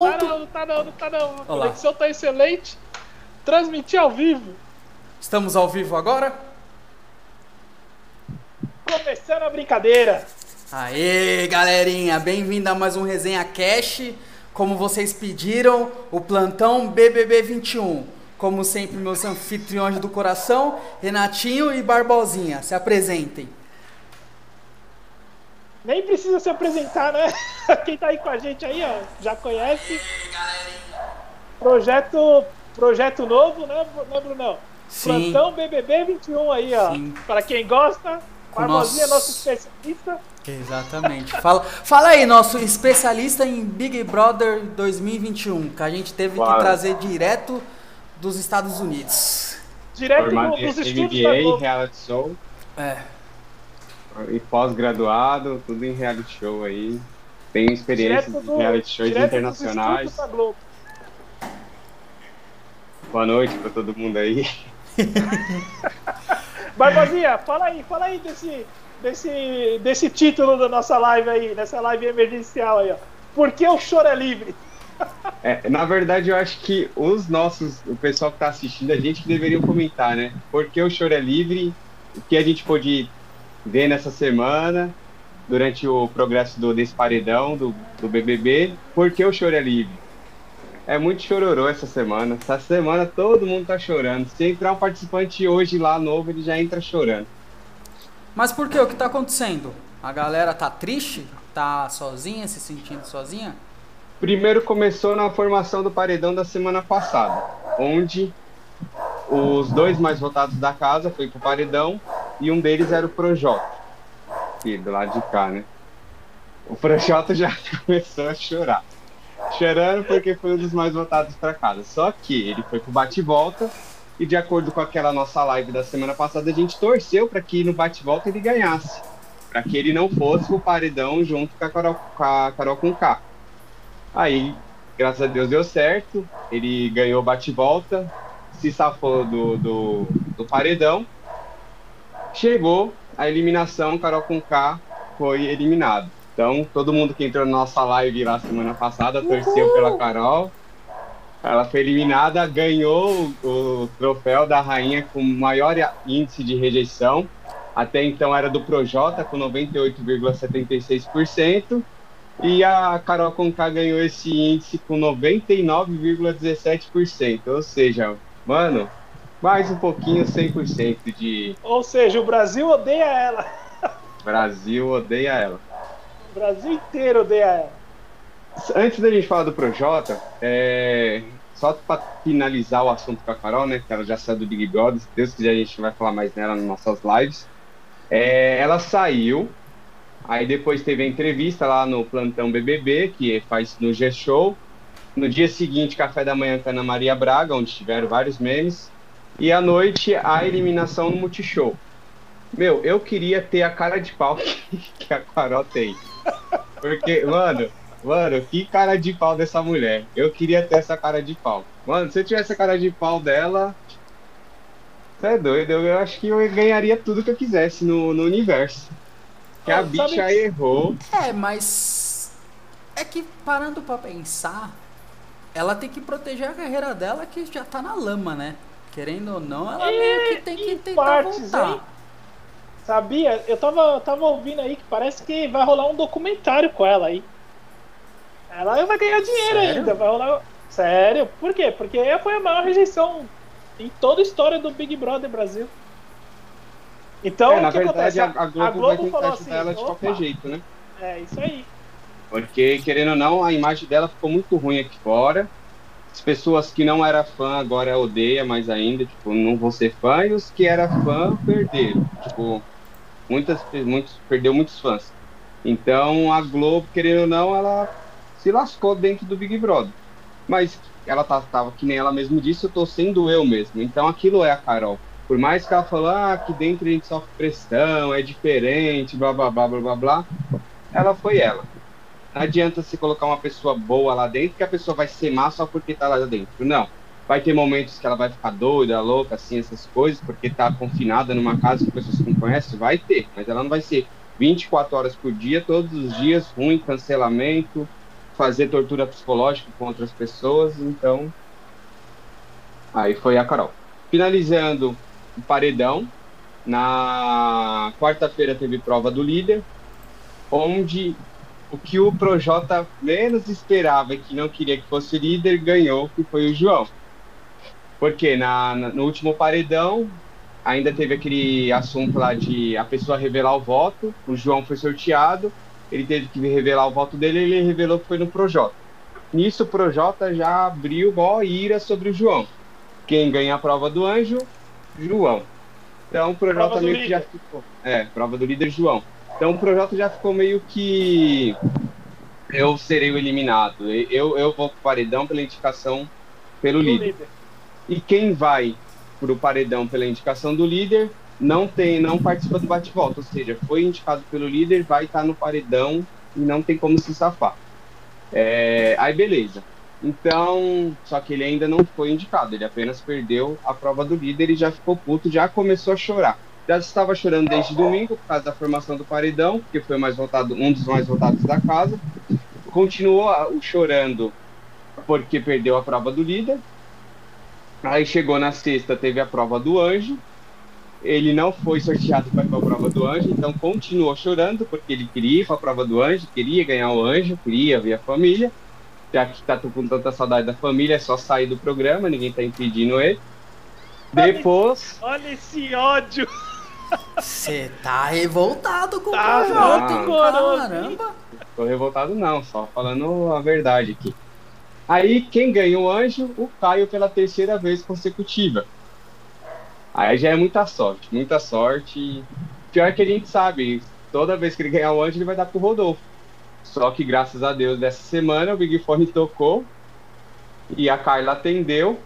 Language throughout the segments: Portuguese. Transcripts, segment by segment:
Tá não, não tá não, não tá não. A conexão tá excelente. Transmitir ao vivo. Estamos ao vivo agora? Começando a brincadeira. Aê, galerinha, bem-vindo a mais um Resenha Cash. Como vocês pediram, o plantão BBB 21. Como sempre, meus anfitriões do coração, Renatinho e Barbosinha, se apresentem. Nem precisa se apresentar, né? Quem tá aí com a gente aí, ó, já conhece. Projeto, projeto novo, né, né Brunão? Sim. Plantão BBB 21 aí, ó. Sim. Para quem gosta, Barbosinha é nosso- nosso especialista. Exatamente. Fala, fala aí, nosso especialista em Big Brother 2021, que a gente teve que Claro. trazer direto dos Estados Unidos. Direto Formado dos estúdios da MBA, Globo. reality show É. e pós-graduado, tudo em reality show aí. Tenho experiência Direto em do- reality shows internacionais. Boa noite pra todo mundo aí. Barbosinha, fala aí, fala aí desse, desse, desse título da nossa live aí, dessa live emergencial aí, ó. Por que o choro é livre? É, na verdade, eu acho que os nossos, o pessoal que tá assistindo, a gente que deveria comentar, né? Porque o choro é livre, o que a gente pôde ver nessa semana, durante o progresso do, desse paredão do, do BBB, por que o choro é livre? É muito chororô essa semana. Essa semana todo mundo tá chorando. Se entrar um participante hoje lá novo, ele já entra chorando. Mas por que? O que tá acontecendo? A galera tá triste? Tá sozinha, se sentindo sozinha? Primeiro começou na formação do paredão da semana passada, onde os dois mais votados da casa foi pro paredão e um deles era o Projota, aqui do lado de cá, né? O Projota já começou a chorar. Chorando porque foi um dos mais votados para casa. Só que ele foi pro bate-volta e de acordo com aquela nossa live da semana passada, a gente torceu para que no bate-volta ele ganhasse, para que ele não fosse pro paredão junto com a Carol com a Carol com K. Aí, graças a Deus deu certo. Ele ganhou bate-volta, se safou do, do, do paredão. Chegou a eliminação, Carol com K foi eliminado. Então, todo mundo que entrou na nossa live lá semana passada torceu pela Carol. Ela foi eliminada, ganhou o, o troféu da rainha com maior índice de rejeição. Até então era do Projota, com 98,76%. E a Carol Conká ganhou esse índice com 99,17%. Ou seja, mano, mais um pouquinho 100% de Ou seja, o Brasil odeia ela. Brasil odeia ela. O Brasil inteiro odeia ela. Antes da gente falar do Projota, é... só para finalizar o assunto com a Carol, né? Que ela já saiu do Big Brother. Se Deus quiser, a gente vai falar mais nela nas nossas lives. É, ela saiu, aí depois teve a entrevista lá no Plantão BBB, que faz no G-Show. No dia seguinte, café da manhã com a Ana Maria Braga, onde tiveram vários memes. E à noite, a eliminação no Multishow. Meu, eu queria ter a cara de pau que a Carol tem. Porque, mano, mano, que cara de pau dessa mulher. Eu queria ter essa cara de pau. Mano, se eu tivesse a cara de pau dela, você é doido, eu, eu acho que eu ganharia tudo que eu quisesse no, no universo. Que a sabe- bicha errou. É, mas. É que parando pra pensar, ela tem que proteger a carreira dela que já tá na lama, né? Querendo ou não, ela meio que tem que tentar partes, voltar. hein? Sabia? Eu tava, eu tava ouvindo aí que parece que vai rolar um documentário com ela aí. Ela vai ganhar dinheiro Sério? ainda, vai rolar. Sério? Por quê? Porque foi a maior rejeição em toda a história do Big Brother Brasil. Então, é, na o que verdade, acontece? a, a Globo, vai tentar falou ajudar assim, ela de "Opa, qualquer jeito, né? É isso aí. Porque, querendo ou não, a imagem dela ficou muito ruim aqui fora. As pessoas que não eram fã agora odeia mais ainda, tipo, não vão ser fã, e os que eram fã perderam. Tipo, muitas, muitos, perdeu muitos fãs. Então a Globo, querendo ou não, ela se lascou dentro do Big Brother. Mas ela tá, tava, que nem ela mesma disse, eu tô sendo eu mesmo. Então aquilo é a Carol. Por mais que ela falou, ah, aqui dentro a gente sofre pressão, é diferente, blá blá blá blá blá blá, ela foi ela. Não adianta se colocar uma pessoa boa lá dentro que a pessoa vai ser má só porque tá lá dentro. Não. Vai ter momentos que ela vai ficar doida, louca, assim, essas coisas, porque tá confinada numa casa com pessoas que não conhecem, vai ter, mas ela não vai ser 24 horas por dia, todos os dias, ruim, cancelamento, fazer tortura psicológica com outras pessoas, então. Aí foi a Carol. Finalizando o paredão, na quarta-feira teve prova do líder, onde o que o Projota menos esperava e que não queria que fosse líder ganhou, que foi o João. Porque na, na, no último paredão ainda teve aquele assunto lá de a pessoa revelar o voto, o João foi sorteado, ele teve que revelar o voto dele e ele revelou que foi no Projota. Nisso o Projota já abriu maior ira sobre o João. Quem ganha a prova do anjo? João. Então o Projota meio que já ficou. É, prova do líder João. Então o projeto já ficou meio que eu serei o eliminado. Eu, eu vou pro paredão pela indicação pelo líder. líder. E quem vai pro paredão pela indicação do líder não tem, não participa do bate-volta, ou seja, foi indicado pelo líder, vai estar no paredão e não tem como se safar. É, aí beleza. Então, só que ele ainda não foi indicado, ele apenas perdeu a prova do líder e já ficou puto, já começou a chorar já estava chorando desde domingo por causa da formação do paredão, que foi mais votado, um dos mais votados da casa. Continuou chorando porque perdeu a prova do líder. Aí chegou na sexta, teve a prova do anjo. Ele não foi sorteado para a prova do anjo, então continuou chorando porque ele queria ir para a prova do anjo, queria ganhar o anjo, queria ver a família. Já que está com tanta saudade da família, é só sair do programa, ninguém está impedindo ele. Depois. Olha esse ódio! Você tá revoltado com tá o projeto, caramba. Tô revoltado não, só falando a verdade aqui. Aí quem ganha o anjo? O Caio pela terceira vez consecutiva. Aí já é muita sorte, muita sorte. Pior que a gente sabe, toda vez que ele ganhar o anjo, ele vai dar pro Rodolfo. Só que graças a Deus, dessa semana o Big Fone tocou e a Carla atendeu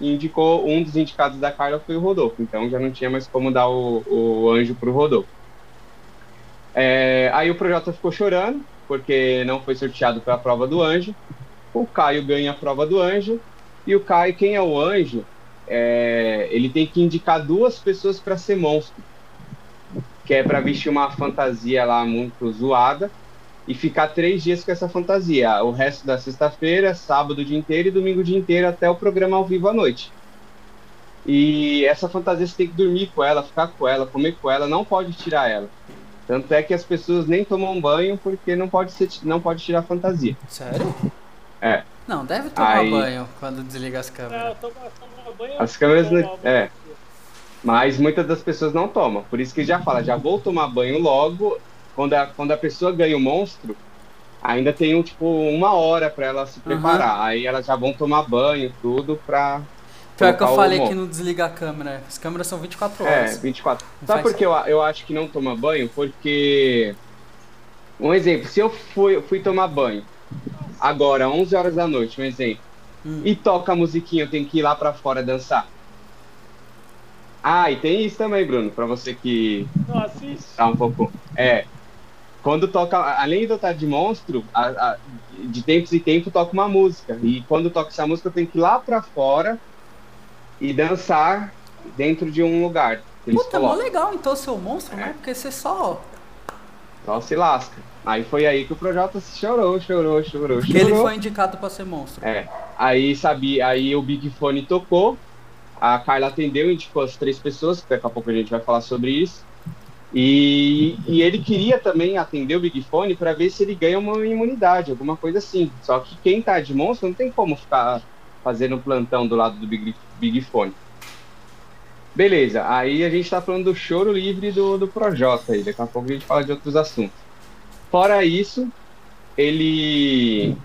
e indicou um dos indicados da Carla foi o Rodolfo. Então já não tinha mais como dar o, o anjo pro Rodolfo. É, aí o Projota ficou chorando, porque não foi sorteado para a prova do anjo. O Caio ganha a prova do anjo. E o Caio, quem é o anjo, é, ele tem que indicar duas pessoas para ser monstro. Que é para vestir uma fantasia lá muito zoada e ficar três dias com essa fantasia. O resto da sexta-feira, sábado o dia inteiro e domingo o dia inteiro até o programa ao vivo à noite. E essa fantasia você tem que dormir com ela, ficar com ela, comer com ela, não pode tirar ela. Tanto é que as pessoas nem tomam banho porque não pode, ser, não pode tirar a fantasia. Sério? É. Não, deve tomar Aí... banho quando desliga as câmeras. Não, toma, toma banho, as câmeras. Não, é. Mas muitas das pessoas não tomam. Por isso que já fala, já vou tomar banho logo quando a, quando a pessoa ganha o monstro, ainda tem um, tipo uma hora para ela se preparar. Uhum. Aí elas já vão tomar banho, tudo pra. Pior que eu falei que não desliga a câmera. As câmeras são 24 horas. É, 24. Não Sabe por que eu, eu acho que não toma banho? Porque. Um exemplo, se eu fui, fui tomar banho agora, 11 horas da noite, um exemplo, hum. e toca a musiquinha, eu tenho que ir lá pra fora dançar. Ah, e tem isso também, Bruno, pra você que. Não assiste. Tá um pouco. É quando toca, além de eu estar de monstro, a, a, de tempos em tempos toca uma música. E quando toca essa música, eu tenho que ir lá pra fora e dançar dentro de um lugar. Puta, mó legal então seu monstro, né? é. né? Porque você só. Só se lasca. Aí foi aí que o Projota chorou, chorou, chorou, chorou. Ele foi indicado pra ser monstro. É. Aí sabia, aí o Big Fone tocou, a Carla atendeu, indicou as três pessoas, daqui a pouco a gente vai falar sobre isso. E, e ele queria também atender o Big Fone para ver se ele ganha uma imunidade, alguma coisa assim. Só que quem tá de monstro não tem como ficar fazendo plantão do lado do Big, Big Fone. Beleza, aí a gente tá falando do choro livre do, do Projota aí, daqui a pouco a gente fala de outros assuntos. Fora isso, ele.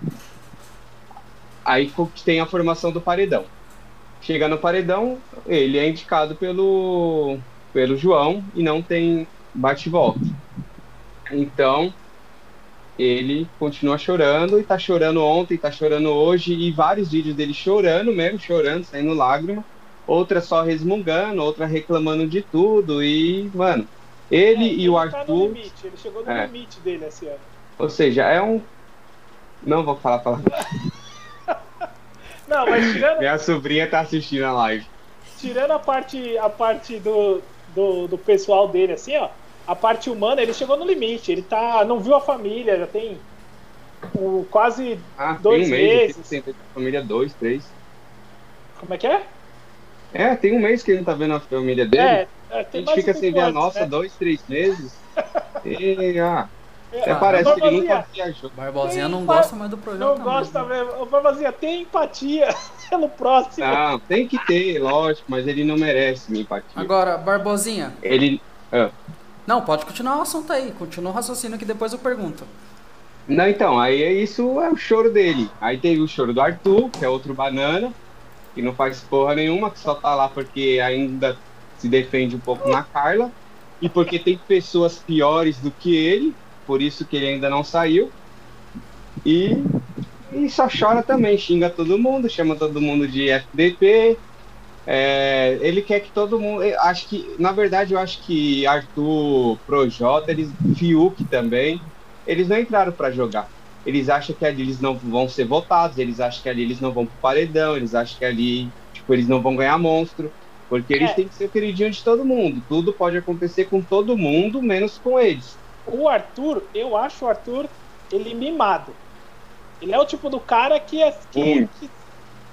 Aí tem a formação do paredão. Chega no paredão, ele é indicado pelo, pelo João e não tem bate e volta. Então, ele continua chorando e tá chorando ontem, tá chorando hoje, e vários vídeos dele chorando mesmo, chorando, saindo lágrima. Outra só resmungando, outra reclamando de tudo. E, mano, ele é, e o Arthur. Tá no limite, ele chegou no é. limite dele esse ano. Ou seja, é um. Não vou falar palavra. Não, mas tirando. Minha sobrinha tá assistindo a live. Tirando a parte, a parte do, do, do pessoal dele, assim, ó a parte humana, ele chegou no limite. Ele tá. não viu a família, já tem o quase Ah, dois tem um mês meses. tem família dois, três. Como é que é? É, tem um mês que ele não tá vendo a família dele. É, é, a gente mais fica sem ver a nossa né? dois, três meses. E, ah, É, até parece que ele nunca viajou. Barbosinha não pa- gosta mais do projeto. Não gosta mesmo. Barbosinha, tem empatia pelo próximo. Não, tem que ter, lógico, mas ele não merece minha empatia. Agora, Barbosinha. Ele. ah. Não, pode continuar o assunto aí. Continua o raciocínio que depois eu pergunto. Não, então, aí é isso é o choro dele. Aí teve o choro do Arthur, que é outro banana, que não faz porra nenhuma, que só tá lá porque ainda se defende um pouco na Carla. E porque tem pessoas piores do que ele, por isso que ele ainda não saiu. E, e só chora também, xinga todo mundo, chama todo mundo de FDP. É, ele quer que todo mundo. Acho que, na verdade, eu acho que Arthur, Projota, eles, Fiuk também, eles não entraram para jogar. Eles acham que ali eles não vão ser votados, eles acham que ali eles não vão pro paredão, eles acham que ali, tipo, eles não vão ganhar monstro. Porque eles É. têm que ser o queridinho de todo mundo. Tudo pode acontecer com todo mundo, menos com eles. O Arthur, eu acho o Arthur, ele mimado. Ele é o tipo do cara que, é, que, que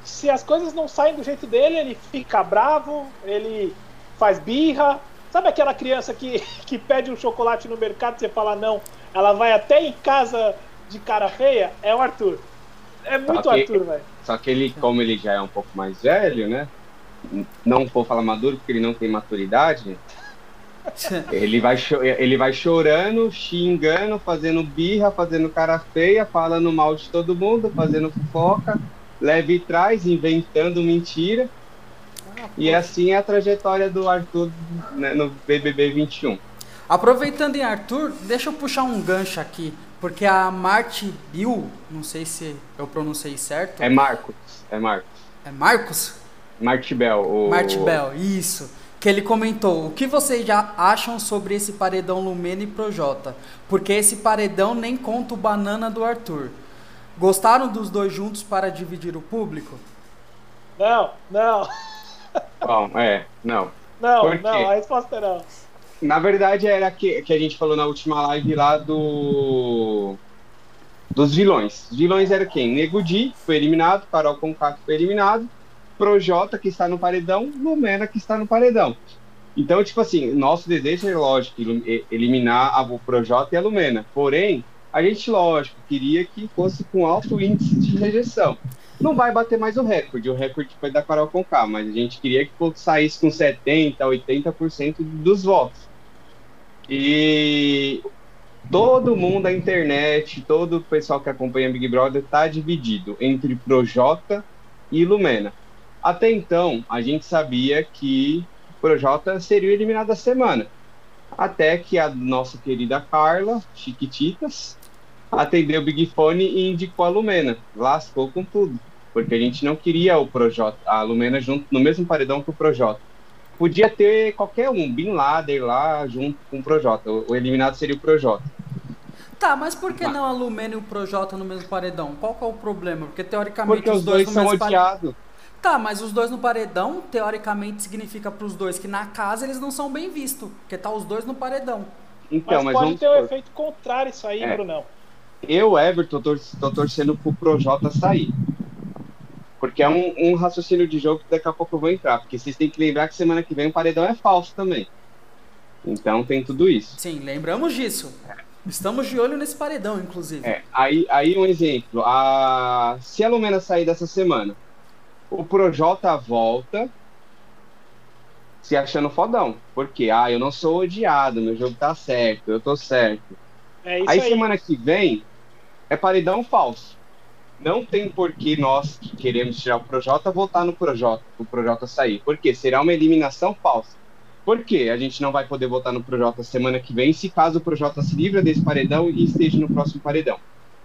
se as coisas não saem do jeito dele, ele fica bravo, ele faz birra. Sabe aquela criança que, que pede um chocolate no mercado e você fala não, ela vai até em casa de cara feia? É o Arthur. É muito Ok. Arthur, velho. Só que ele, como ele já é um pouco mais velho, né? Não vou falar maduro porque ele não tem maturidade. Ele vai, ele vai chorando, xingando, fazendo birra, fazendo cara feia, falando mal de todo mundo, fazendo fofoca, leve e traz, inventando mentira. E assim é a trajetória do Arthur né, no BBB 21. Aproveitando em Arthur, deixa eu puxar um gancho aqui. Porque a Marty Bill, não sei se eu pronunciei certo. É Marcos, é Marcos. É Marcos? Martibel. O... Marty Bell, isso. Que ele comentou: o que vocês já acham sobre esse paredão Lumena e Projota? Porque esse paredão nem conta o banana do Arthur. Gostaram dos dois juntos para dividir o público? Não, não, Bom, é, não. não, Por quê? não, a resposta é não. Na verdade, era que, que a gente falou na última live lá do. Dos vilões. Os vilões eram quem? Nego Di, que foi eliminado, Carol Conká, que foi eliminado, Projota, que está no paredão, Lumena, que está no paredão. Então, tipo assim, nosso desejo é, lógico, eliminar a, o Projota e a Lumena. Porém, a gente, lógico, queria que fosse com alto índice de rejeição. Não vai bater mais o recorde, o recorde foi da Carol Conká, mas a gente queria que saísse com 70%, 80% dos votos. E todo mundo, a internet, todo o pessoal que acompanha Big Brother está dividido entre Projota e Lumena. Até então, a gente sabia que Projota seria eliminado da semana. Até que a nossa querida Carla, Chiquititas, atendeu o Big Fone e indicou a Lumena. Lascou com tudo. Porque a gente não queria o Projota, a Lumena junto no mesmo paredão que o Projota. Podia ter qualquer um, Bin Laden lá junto com o Projota. O, eliminado seria o Projota. Tá, mas por que Mas- não a Lumena e o Projota no mesmo paredão? Qual que é o problema? Porque teoricamente Porque os dois no são mesmo paredão. Tá, mas os dois no paredão, teoricamente, significa pros dois que na casa eles não são bem vistos. Porque tá os dois no paredão. Então, mas, mas, pode ter um supor, efeito contrário isso aí, É. Brunão. eu, Everton, tô, tô torcendo pro Projota sair. Porque é um, um raciocínio de jogo que daqui a pouco eu vou entrar. Porque vocês têm que lembrar que semana que vem o paredão é falso também. Então tem tudo isso. Sim, lembramos disso. Estamos de olho nesse paredão, inclusive. É, aí, aí um exemplo. A, se a Lumena sair dessa semana, o Projota volta se achando fodão. Porque, ah, eu não sou odiado, meu jogo tá certo, eu tô certo. É aí, aí. semana que vem é paredão falso. Não tem por que nós que queremos tirar o Projota voltar no Projota, o Projota sair. Porque será uma eliminação falsa. Por quê? A gente não vai poder votar no Projota semana que vem se caso o Projota se livra desse paredão e esteja no próximo paredão.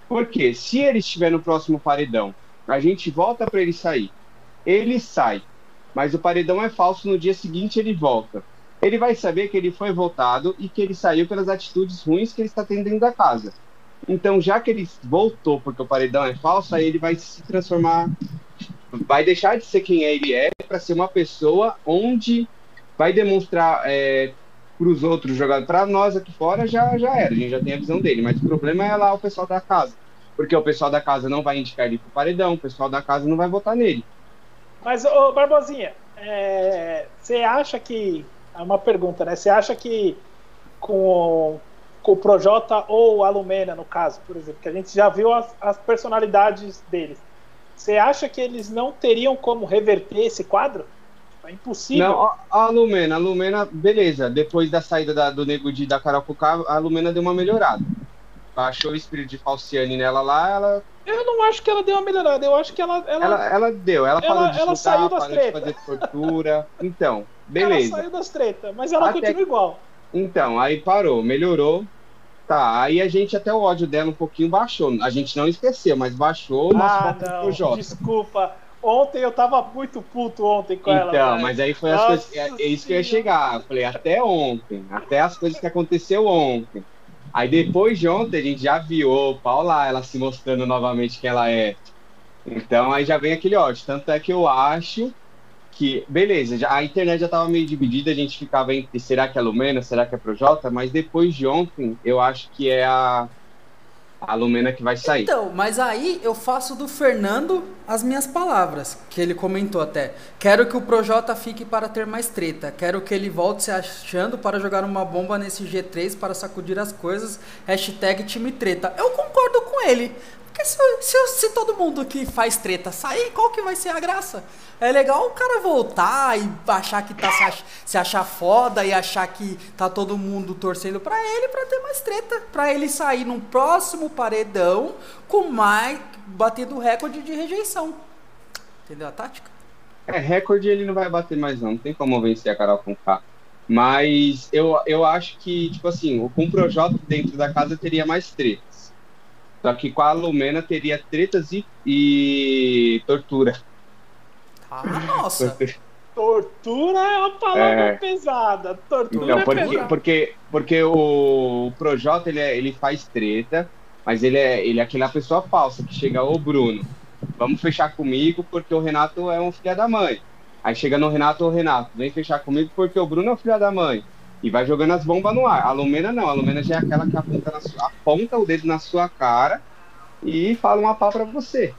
Porque se ele estiver no próximo paredão, a gente volta para ele sair. Ele sai, mas o paredão é falso, no dia seguinte ele volta. Ele vai saber que ele foi votado e que ele saiu pelas atitudes ruins que ele está tendo dentro da casa. Então, já que ele voltou porque o paredão é falso, aí ele vai se transformar, vai deixar de ser quem ele é para ser uma pessoa onde vai demonstrar é, para os outros jogadores. Para nós aqui fora já, já era, a gente já tem a visão dele, mas o problema é lá o pessoal da casa. porque o pessoal da casa não vai indicar ele pro paredão, o pessoal da casa não vai votar nele. Mas, ô Barbosinha, é, você acha que. É uma pergunta, né? Você acha que com, com o Projota ou a Lumena, no caso, por exemplo, que a gente já viu as, as personalidades deles, você acha que eles não teriam como reverter esse quadro? É impossível. Não, a, Lumena, a Lumena, beleza. Depois da saída da, do Nego Di da Carol Cucá, a Lumena deu uma melhorada. Baixou o espírito de Falciane nela lá, ela. Eu não acho que ela deu uma melhorada, eu acho que ela. Ela, ela, ela deu, ela, ela falou de ela chutar, saiu das parou de treta. fazer tortura. Então, beleza. Ela saiu das tretas, mas ela Até continua igual. Então, aí parou, melhorou. Tá, aí a gente até o ódio dela um pouquinho baixou. A gente não esqueceu, mas baixou o nosso Ah, não, pro Jota. desculpa. Ontem eu tava muito puto ontem com ela. Então, velho. mas aí foi as Nossa coisas. É, é isso que eu ia chegar. Eu falei, até ontem, até as coisas que aconteceu ontem. Aí depois de ontem a gente já viu, lá, ela se mostrando novamente que ela é. Então aí já vem aquele ódio. Tanto é que eu acho que, beleza, já, a internet já tava meio dividida, a gente ficava entre será que é Lumena, será que é Projota, mas depois de ontem eu acho que é a, a Lumena que vai sair. Então, mas aí eu faço do Fernando as minhas palavras, que ele comentou até. Quero que o Projota fique para ter mais treta. Quero que ele volte se achando para jogar uma bomba nesse G3 para sacudir as coisas. Hashtag time treta. Eu concordo com ele. Porque se, se, se todo mundo que faz treta sair, qual que vai ser a graça? É legal o cara voltar e achar que tá se, ach- se achar foda e achar que tá todo mundo torcendo pra ele pra ter mais treta. Pra ele sair num próximo paredão com mais. batendo recorde de rejeição. Entendeu a tática? É, recorde ele não vai bater mais não, não tem como vencer a Carol com K. Mas eu, eu acho que, tipo assim, com o Projota dentro da casa teria mais tretas. Só que com a Lumena teria tretas e, e tortura. Ah, nossa. Tortura é uma palavra É. pesada. Tortura Então, é porque, pesada. porque, porque o, o Projota ele, é- ele faz treta, mas ele é, ele é aquela pessoa falsa que chega, ô Bruno, vamos fechar comigo porque o Renato é um filho da mãe. Aí chega no Renato, ô Renato, vem fechar comigo porque o Bruno é o filho da mãe. E vai jogando as bombas no ar. A Lumena não, a Lumena já é aquela que aponta, na sua- aponta o dedo na sua cara e fala uma pá pra você.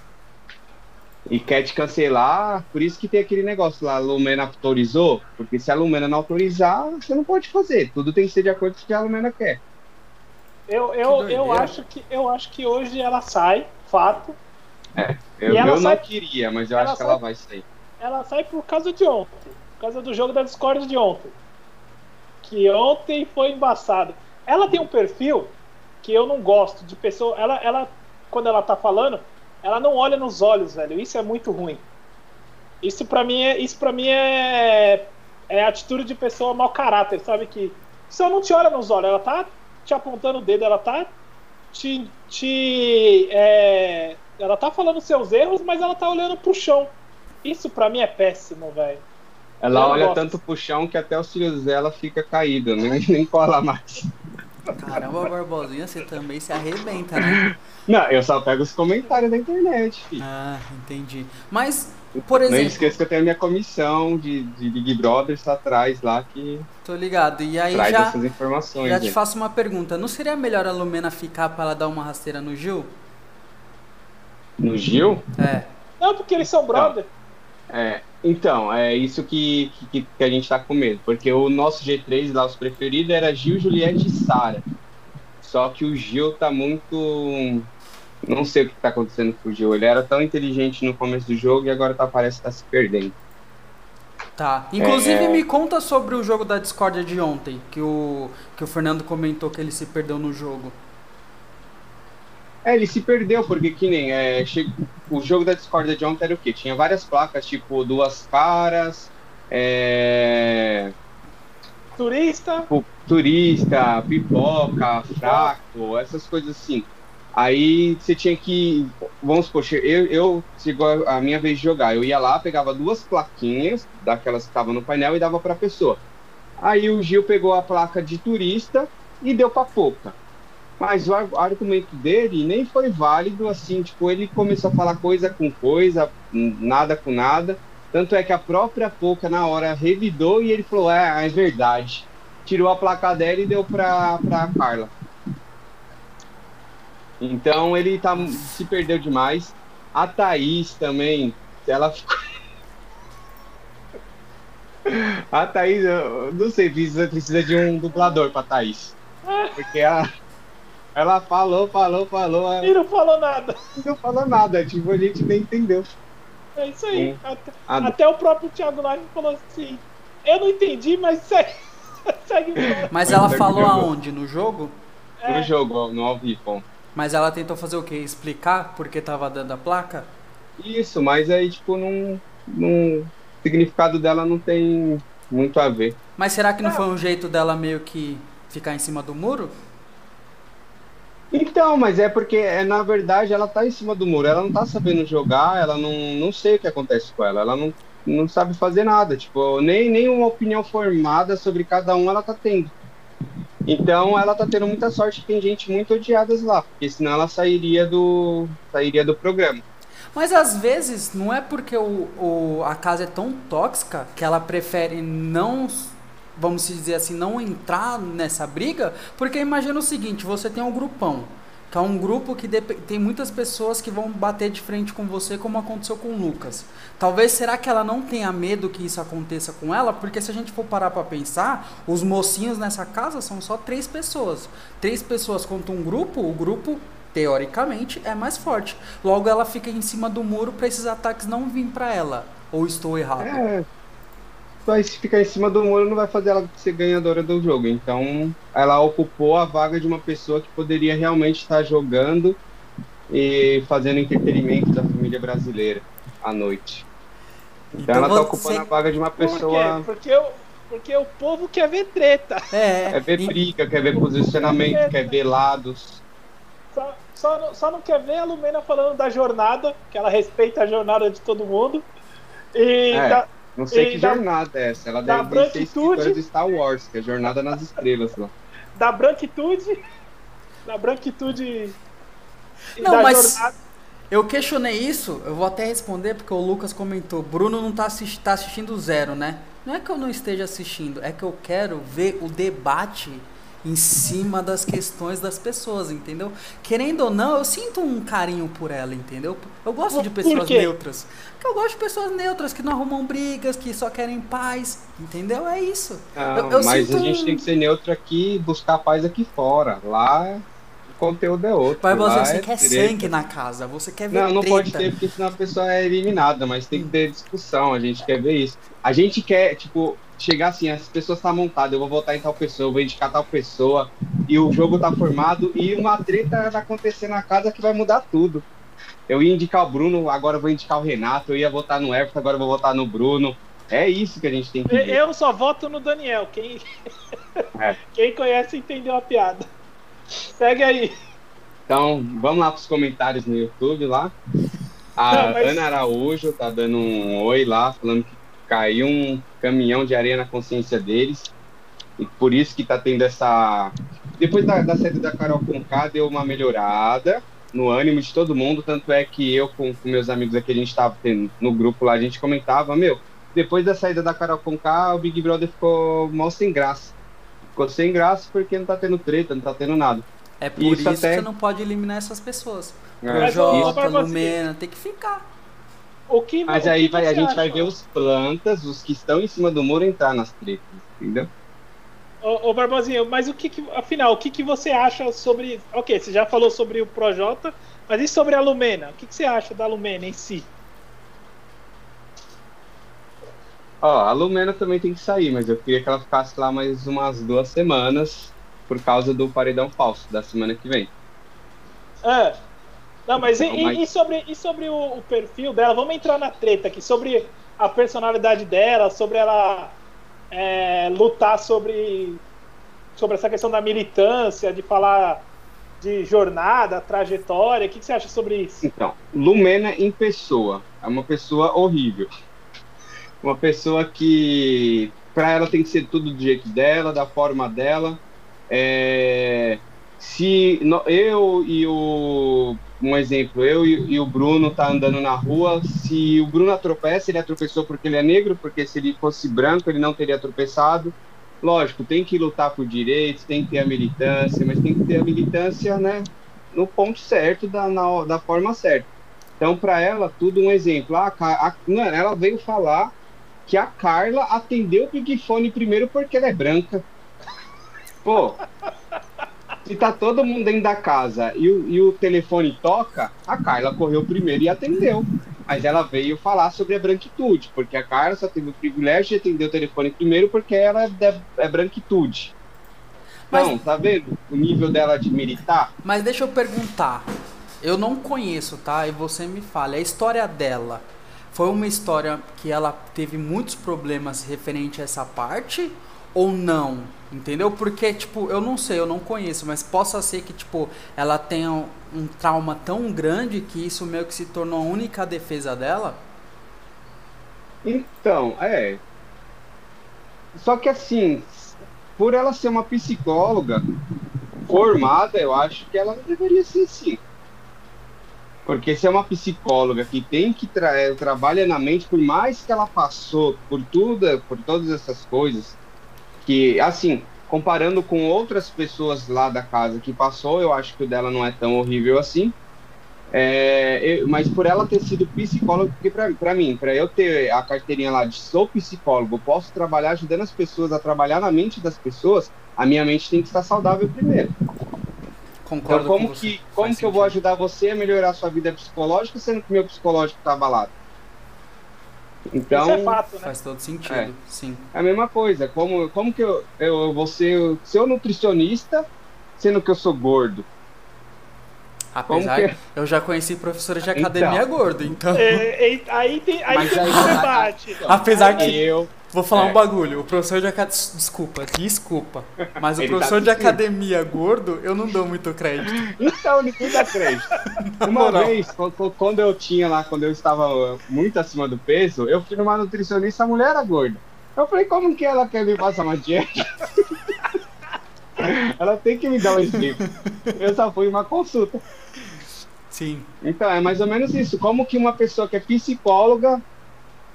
E quer te cancelar, por isso que tem aquele negócio lá, a Lumena autorizou, porque se a Lumena não autorizar, você não pode fazer. Tudo tem que ser de acordo com o que a Lumena quer. Eu, eu, eu, acho que, eu acho que hoje ela sai, fato. Eu, E ela eu sai- não queria, mas eu acho que sai- ela vai sair. Ela sai por causa de ontem. Por causa do jogo da Discord de ontem. Que ontem foi embaçado. Ela tem um perfil que eu não gosto de pessoa. Ela, ela quando ela tá falando, ela não olha nos olhos, velho. Isso é muito ruim. Isso pra mim é, isso para mim é, é atitude de pessoa mau caráter, sabe? Que se ela não te olha nos olhos, ela tá te apontando o dedo, ela tá te. te é, ela tá falando seus erros, mas ela tá olhando pro chão. Isso pra mim é péssimo, velho. Ela Eu olha gosto. tanto pro chão que até os cílios dela fica caído, nem, nem cola mais. Caramba, Barbosinha, você também se arrebenta, né? Não, eu só pego os comentários da internet, filho. Ah, entendi. Mas, por Não exemplo, esqueça que eu tenho a minha comissão de, de Big Brothers atrás lá que tô ligado. E aí traz já, essas informações. já te aí. faço uma pergunta. Não seria melhor a Lumena ficar pra ela dar uma rasteira no Gil? No Gil? É. Não, porque eles são brother. É, então, é isso que, que, que a gente tá com medo. Porque o nosso G3 lá, os preferidos, era Gil, Juliette e Sara. Só que o Gil tá muito. Não sei o que tá acontecendo com o Gil. Ele era tão inteligente no começo do jogo e agora tá, parece que tá se perdendo. Tá. Inclusive, É. me conta sobre o jogo da discórdia de ontem, que o, que o Fernando comentou que ele se perdeu no jogo. É, ele se perdeu, porque que nem. É, che- O jogo da Discord de ontem era o quê? Tinha várias placas, tipo, duas caras, é, Turista. tipo, turista, pipoca, fraco, essas coisas assim. Aí você tinha que. Vamos supor, eu, eu chegou a minha vez de jogar. Eu ia lá, pegava duas plaquinhas, daquelas que estavam no painel, e dava pra pessoa. Aí o Gil pegou a placa de turista e deu pra pouca. Mas o ar- argumento dele nem foi válido, assim, tipo, ele começou a falar coisa com coisa, nada com nada. Tanto é que a própria Poca, na hora, revidou e ele falou, é, é verdade. Tirou a placa dela e deu pra, pra Carla. Então ele tá, se perdeu demais. A Thaís também, ela ficou. A Thaís, eu não sei, precisa de um dublador pra Thaís. Porque a, ela falou, falou, falou. E não falou nada. Não falou nada, tipo, a gente nem entendeu. É isso aí. Até, a... até, o próprio Thiago Live falou assim: Eu não entendi, mas segue. segue mas ela falou aonde? No jogo? É. No jogo, no ao vivo. Mas ela tentou fazer o quê? Explicar por que tava dando a placa? Isso, mas aí, tipo, não. não o significado dela não tem muito a ver. Mas será que não foi um jeito dela meio que ficar em cima do muro? Então, mas é porque, é, na verdade, ela tá em cima do muro. Ela não tá sabendo jogar, ela não, não sei o que acontece com ela. Ela não, não sabe fazer nada. Tipo, nem, nem uma opinião formada sobre cada um ela tá tendo. Então ela tá tendo muita sorte que tem gente muito odiada lá, porque senão ela sairia do, sairia do programa. Mas às vezes não é porque o, o, a casa é tão tóxica que ela prefere não, vamos dizer assim, não entrar nessa briga, porque imagina o seguinte, você tem um grupão, que é um grupo que tem muitas pessoas que vão bater de frente com você, como aconteceu com o Lucas. Talvez será que ela não tenha medo que isso aconteça com ela? Porque se a gente for parar para pensar, os mocinhos nessa casa são só três pessoas. Três pessoas contra um grupo, o grupo teoricamente é mais forte. Logo ela fica em cima do muro para esses ataques não virem para ela. Ou estou errado? É, vai ficar em cima do muro não vai fazer ela ser ganhadora do jogo. Então, ela ocupou a vaga de uma pessoa que poderia realmente estar jogando e fazendo entretenimento da família brasileira à noite. Então, então ela está ocupando a vaga de uma pessoa. Por quê? Porque eu, porque o povo quer ver treta. É. Quer ver briga, quer ver posicionamento, quer ver lados. Só, só, só não quer ver a Lumena falando da jornada, que ela respeita a jornada de todo mundo. E é. da, não sei que da, jornada é essa. Ela deve branquitude, ser de Star Wars, que é Jornada nas Estrelas lá. Da branquitude. Da branquitude. Não, mas. Jornada. Eu questionei isso, eu vou até responder porque o Lucas comentou. Bruno não tá, assisti tá assistindo zero, né? Não é que eu não esteja assistindo, é que eu quero ver o debate em cima das questões das pessoas, entendeu? Querendo ou não, eu sinto um carinho por ela, entendeu? Eu gosto de pessoas neutras. Porque eu gosto de pessoas neutras que não arrumam brigas, que só querem paz, entendeu? É isso. Não, eu, eu mas a gente tem que ser neutro aqui e buscar paz aqui fora. Lá o conteúdo é outro. Mas você, você é quer direita. sangue na casa, você quer ver Não, não treta. pode ter, porque senão a pessoa é eliminada, mas tem que ter discussão, a gente quer ver isso. A gente quer, tipo, chegar assim, as pessoas estão tá montadas, eu vou votar em tal pessoa, eu vou indicar tal pessoa, e o jogo tá formado, e uma treta vai acontecer na casa que vai mudar tudo. Eu ia indicar o Bruno, agora eu vou indicar o Renato, eu ia votar no Everton, agora eu vou votar no Bruno. É isso que a gente tem que ver. Eu só voto no Daniel. Quem, é. Quem conhece entendeu a piada. Segue aí. Então, vamos lá para os comentários no YouTube lá. A Não, mas... Ana Araújo tá dando um oi lá, falando que caiu um caminhão de areia na consciência deles. E por isso que tá tendo essa. Depois da, da saída da Carol Conká, deu uma melhorada no ânimo de todo mundo. Tanto é que eu, com, com meus amigos aqui, a gente tava tendo, no grupo lá, a gente comentava: Meu, depois da saída da Carol Conká, o Big Brother ficou mal sem graça. Ficou sem graça porque não tá tendo treta, não tá tendo nada. É por isso, isso até... que você não pode eliminar essas pessoas. É. Projota, Lumena, tem que ficar. O que, Mas o aí que vai, a gente acha? vai ver os plantas, os que estão em cima do muro entrar nas tretas, entendeu? Ô, ô Barbosinha, mas o que, que, afinal, o que, que você acha sobre. Ok, você já falou sobre o Projota, mas e sobre a Lumena? O que, que você acha da Lumena em si? Ó, a Lumena também tem que sair, mas eu queria que ela ficasse lá mais umas duas semanas por causa do paredão falso da semana que vem. É. Não, mas e, e sobre, e sobre o, o, perfil dela? Vamos entrar na treta aqui. Sobre a personalidade dela, sobre ela é, lutar sobre, sobre essa questão da militância, de falar de jornada, trajetória. O que, que você acha sobre isso? Então, Lumena em pessoa. É uma pessoa horrível. Uma pessoa que, para ela, tem que ser tudo do jeito dela, da forma dela. É, se eu e o um exemplo, eu e, o Bruno tá andando na rua, se o Bruno tropeça, ele tropeçou porque ele é negro, porque se ele fosse branco, ele não teria tropeçado. Lógico, tem que lutar por direitos, tem que ter a militância, mas tem que ter a militância, né, no ponto certo, da, na, da forma certa. Então, para ela, tudo um exemplo. A, a, não, ela veio falar que a Carla atendeu o Big Fone primeiro porque ela é branca. Pô, se tá todo mundo dentro da casa e o, e o telefone toca, a Carla correu primeiro e atendeu. Mas ela veio falar sobre a branquitude, porque a Carla só teve o privilégio de atender o telefone primeiro porque ela é, é branquitude. Mas, então, tá vendo o nível dela de militar? Mas deixa eu perguntar. Eu não conheço, tá? E você me fala. A história dela foi uma história que ela teve muitos problemas referente a essa parte ou não? Entendeu? Porque, tipo, eu não sei, eu não conheço, mas possa ser que, tipo, ela tenha um, um trauma tão grande que isso meio que se tornou a única defesa dela? Então, é. Só que assim, por ela ser uma psicóloga formada, eu acho que ela deveria ser assim. Porque se é uma psicóloga que tem que tra é, trabalha na mente, por mais que ela passou por tudo, por todas essas coisas, que assim, comparando com outras pessoas lá da casa que passou, eu acho que o dela não é tão horrível assim. É, eu, mas por ela ter sido psicóloga, porque para mim, para eu ter a carteirinha lá de sou psicólogo, posso trabalhar ajudando as pessoas a trabalhar na mente das pessoas, a minha mente tem que estar saudável primeiro. Concordo então, como com que, como que eu vou ajudar você a melhorar a sua vida psicológica, sendo que meu psicológico está abalado? Então, Isso é fato, né? faz todo sentido, é. sim. É a mesma coisa. Como, como que eu, eu vou ser seu nutricionista, sendo que eu sou gordo? Apesar que... eu já conheci professores de academia então, gordo, então. É, é, aí tem, aí tem aí, um debate. Apesar que eu vou falar é. um bagulho, o professor de academia. Desculpa, desculpa. Mas o tá professor tá de academia gordo, eu não dou muito crédito. Então, ninguém dá crédito. Uma vez, quando eu tinha lá, quando eu estava muito acima do peso, eu fui numa nutricionista, a mulher era gorda. Eu falei, como que ela quer me passar uma dieta? ela tem que me dar um exemplo. Eu só fui uma consulta. Sim. Então, é mais ou menos isso. Como que uma pessoa que é psicóloga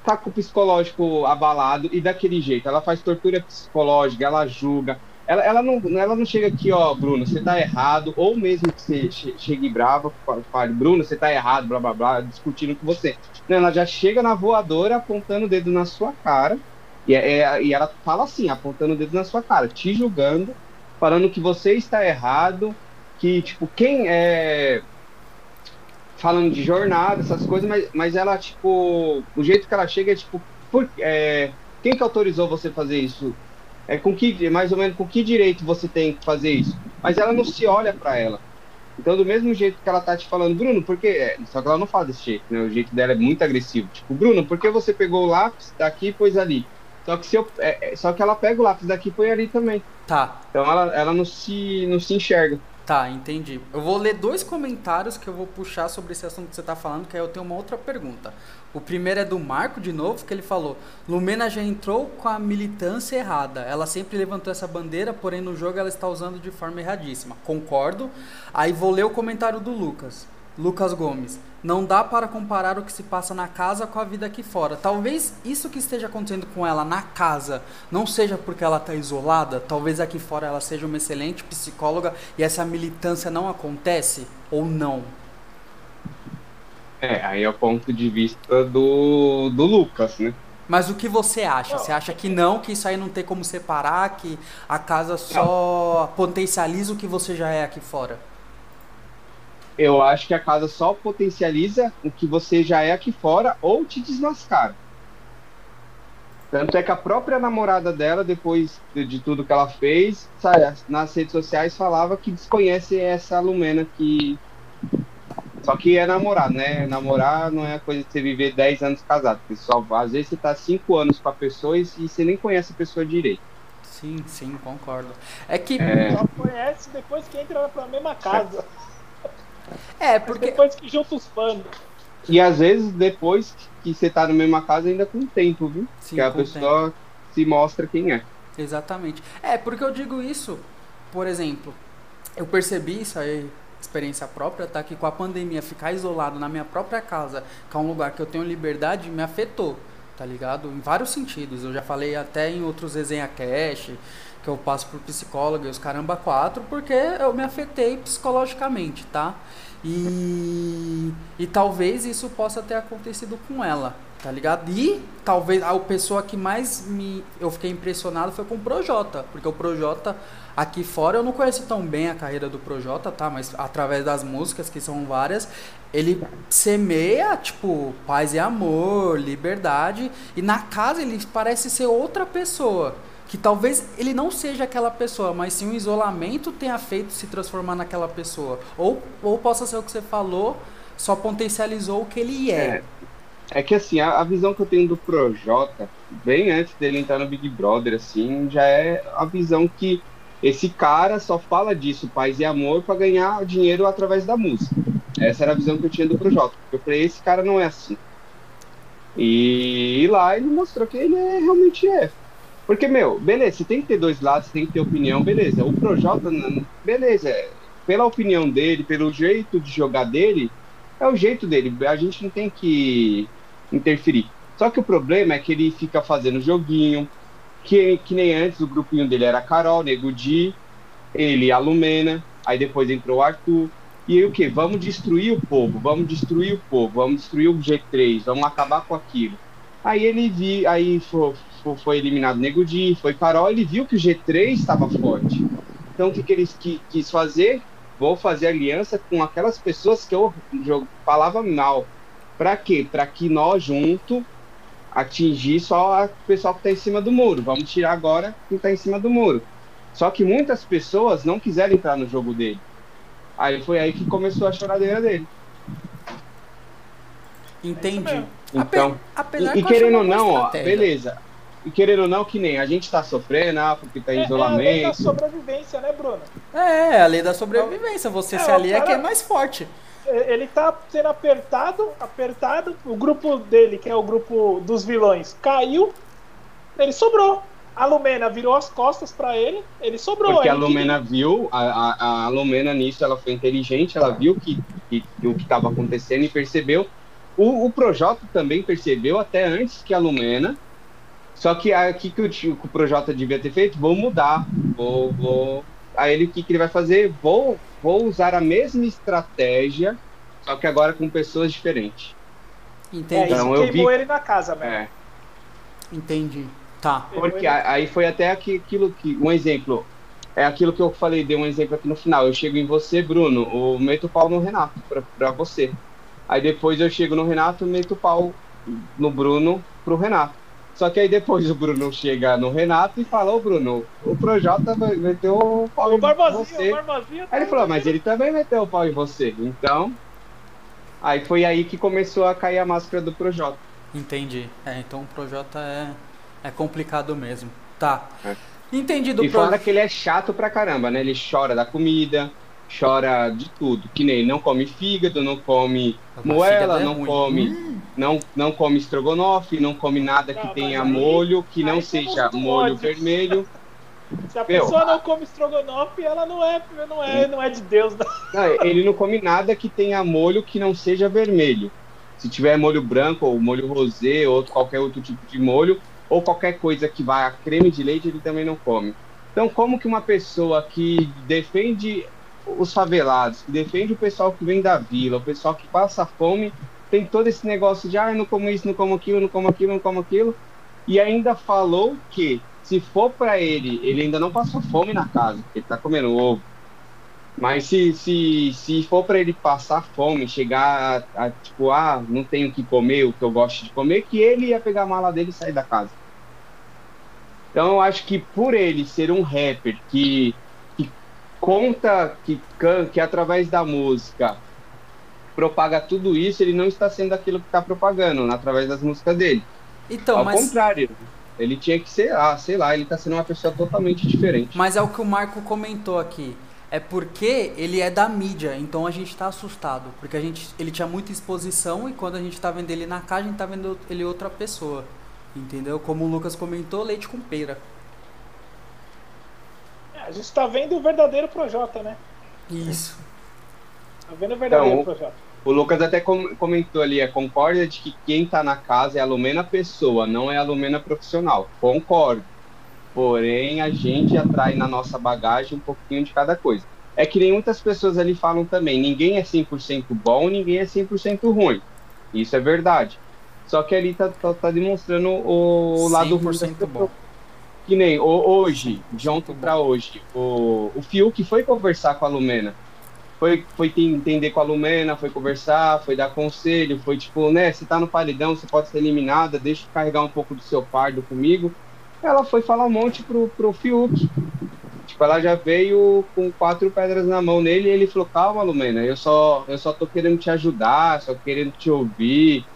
tá com o psicológico abalado e daquele jeito? Ela faz tortura psicológica, ela julga. Ela, ela, não, ela não chega aqui, ó, Bruno, você tá errado, ou mesmo que você chegue brava, fale, Bruno, você tá errado, blá blá blá, discutindo com você. Não, ela já chega na voadora apontando o dedo na sua cara, e, é, é e ela fala assim, apontando o dedo na sua cara, te julgando, falando que você está errado, que, tipo, quem é falando de jornada, essas coisas, mas, mas ela, tipo, o jeito que ela chega é tipo, por, é, quem que autorizou você fazer isso? É com que, mais ou menos, com que direito você tem que fazer isso? Mas ela não se olha para ela. Então, do mesmo jeito que ela tá te falando, Bruno, por que. É, só que ela não fala desse jeito, né? O jeito dela é muito agressivo. Tipo, Bruno, por que você pegou o lápis daqui e pôs ali? Só que, se eu, é, é só que ela pega o lápis daqui e põe ali também. Tá. Então ela, ela não, se, não se enxerga. Tá, entendi. Eu vou ler dois comentários que eu vou puxar sobre esse assunto que você está falando, que aí eu tenho uma outra pergunta. O primeiro é do Marco, de novo, que ele falou: Lumena já entrou com a militância errada. Ela sempre levantou essa bandeira, porém no jogo ela está usando de forma erradíssima. Concordo. Aí vou ler o comentário do Lucas. Lucas Gomes. Não dá para comparar o que se passa na casa com a vida aqui fora. Talvez isso que esteja acontecendo com ela na casa não seja porque ela está isolada. Talvez aqui fora ela seja uma excelente psicóloga e essa militância não acontece ou não. É, aí é o ponto de vista do, do Lucas, né? Mas o que você acha? Você acha que não, que isso aí não tem como separar, que a casa só potencializa o que você já é aqui fora? Eu acho que a casa só potencializa o que você já é aqui fora ou te desmascara. Tanto é que a própria namorada dela, depois de, tudo que ela fez, sabe, nas redes sociais falava que desconhece essa Lumena que. Só que é namorar, né? Namorar não é coisa de você viver 10 anos casado. Pessoal, às vezes você tá 5 anos com a pessoa e, você nem conhece a pessoa direito. Sim, sim, concordo. É que. É... Só conhece depois que entra na mesma casa. É, porque. Mas depois que junta os panos. E às vezes depois que você tá na mesma casa ainda com tempo, viu? Sim, que a pessoa tempo. se mostra quem é. Exatamente. É, porque eu digo isso, por exemplo, eu percebi isso aí, experiência própria, tá? Que com a pandemia, ficar isolado na minha própria casa, que é um lugar que eu tenho liberdade, me afetou. tá ligado? Em vários sentidos. Eu já falei até em outros resenha cash, que eu passo por psicólogo e os caramba quatro, porque eu me afetei psicologicamente, tá? E, e talvez isso possa ter acontecido com ela, tá ligado? E talvez a pessoa que mais me eu fiquei impressionado foi com o Projota, porque o Projota aqui fora eu não conheço tão bem a carreira do Projota, tá? Mas através das músicas, que são várias, ele semeia, tipo, paz e amor, liberdade, e na casa ele parece ser outra pessoa. Que talvez ele não seja aquela pessoa, mas sim o isolamento tenha feito se transformar naquela pessoa. Ou, ou possa ser o que você falou, só potencializou o que ele é. É, é que assim, a, a, visão que eu tenho do Projota, bem antes dele entrar no Big Brother, assim, já é a visão que esse cara só fala disso, paz e amor, para ganhar dinheiro através da música. Essa era a visão que eu tinha do Projota. Eu falei, esse cara não é assim. E, e lá ele mostrou que ele é, realmente é. Porque, meu, beleza, você tem que ter dois lados, tem que ter opinião, beleza. O Projota, beleza, pela opinião dele, pelo jeito de jogar dele, é o jeito dele. A gente não tem que interferir. Só que o problema é que ele fica fazendo joguinho, que, que nem antes o grupinho dele era Carol, Nego Di, ele, a Lumena, aí depois entrou o Arthur. E aí o que? Vamos destruir o povo, vamos destruir o povo, vamos destruir o G3, vamos acabar com aquilo. Aí ele vi, aí foi, foi eliminado Nego Di, foi Carol, ele viu que o G3 estava forte. Então o que, que ele que, quis fazer? Vou fazer aliança com aquelas pessoas que eu, falava mal. Para quê? Para que nós junto atingir só o pessoal que está em cima do muro. Vamos tirar agora quem está em cima do muro. Só que muitas pessoas não quiseram entrar no jogo dele. Aí foi aí que começou a choradeira dele. Entendi. Então, Apesar e, e querendo ou não, ó, beleza. E querendo ou não, que nem a gente tá sofrendo, ah, porque tá em é, isolamento. É a lei da sobrevivência, né, Bruno? É, a lei da sobrevivência. Você é, se alia cara... que é mais forte ele tá sendo apertado, apertado. O grupo dele, que é o grupo dos vilões, caiu. Ele sobrou. A Lumena virou as costas para ele, ele sobrou. Porque a Lumena que... viu, a, a, a, Lumena nisso, ela foi inteligente, ela viu que, que, que o que estava acontecendo e percebeu. O, o Projota também percebeu, até antes que a Lumena. Só que aqui que o, que o Projota devia ter feito, vou mudar, vou, vou Aí ele o que, que ele vai fazer? Vou, vou usar a mesma estratégia, só que agora com pessoas diferentes. Entendi. Então, é, eu queimou vi... ele na casa, velho. É. Entendi. Tá. Porque aí foi até aquilo que. Um exemplo. É aquilo que eu falei, dei um exemplo aqui no final. Eu chego em você, Bruno, o meto o pau no Renato, pra, pra você. Aí depois eu chego no Renato e meto o pau no Bruno pro Renato. Só que aí depois o Bruno chega no Renato e fala, ô Bruno, o Projota meteu o pau o em você. O aí ele falou, mas ele também meteu o pau em você. Então, aí foi aí que começou a cair a máscara do Projota. Entendi. É, então o Projota é, é complicado mesmo. Tá. É. Entendi do E fora Pro... que ele é chato pra caramba, né? Ele chora da comida, chora de tudo. Que nem não come fígado, não come moela, é não come, hum. não, não come estrogonofe, não come nada que tenha molho, que não seja molho vermelho. Se a Meu, pessoa não come estrogonofe, ela não é, não é, não é de Deus. Não. Não, ele não come nada que tenha molho que não seja vermelho. Se tiver molho branco ou molho rosé ou qualquer outro tipo de molho, ou qualquer coisa que vá a creme de leite, ele também não come. Então, como que uma pessoa que defende os favelados, que defende o pessoal que vem da vila, o pessoal que passa fome, tem todo esse negócio de ah, não como isso, não como aquilo, não como aquilo, não como aquilo, e ainda falou que se for para ele, ele ainda não passou fome na casa, ele tá comendo ovo. Mas se, se, se for para ele passar fome, chegar a, a, tipo, ah, não tenho o que comer, o que eu gosto de comer, que ele ia pegar a mala dele e sair da casa. Então eu acho que por ele ser um rapper que conta que, que através da música propaga tudo isso, ele não está sendo aquilo que está propagando através das músicas dele. Então, Ao mas... contrário, ele tinha que ser, ah, sei lá, ele está sendo uma pessoa totalmente diferente. Mas é o que o Marco comentou aqui. É porque ele é da mídia, então a gente está assustado. Porque a gente, ele tinha muita exposição e quando a gente está vendo ele na casa, a gente está vendo ele outra pessoa. Entendeu? Como o Lucas comentou, leite com pera. A gente está vendo o verdadeiro Projota, né? Isso. Tá vendo o verdadeiro então, Projota. O Lucas até comentou ali, é, concorda de que quem tá na casa é a Lumena pessoa, não é a Lumena profissional. Concordo. Porém, a gente atrai na nossa bagagem um pouquinho de cada coisa. É que nem muitas pessoas ali falam também, ninguém é 100% bom, ninguém é 100% ruim. Isso é verdade. Só que ali tá, tá, tá demonstrando o lado ruim. bom. Que nem hoje, de ontem para hoje, o, o Fiuk foi conversar com a Lumena. Foi, foi entender com a Lumena, foi conversar, foi dar conselho, foi tipo, né, você tá no paredão, você pode ser eliminada, deixa eu carregar um pouco do seu fardo comigo. Ela foi falar um monte pro, pro Fiuk. Tipo, ela já veio com quatro pedras na mão nele e ele falou, calma, Lumena, eu só, eu só tô querendo te ajudar, só querendo te ouvir.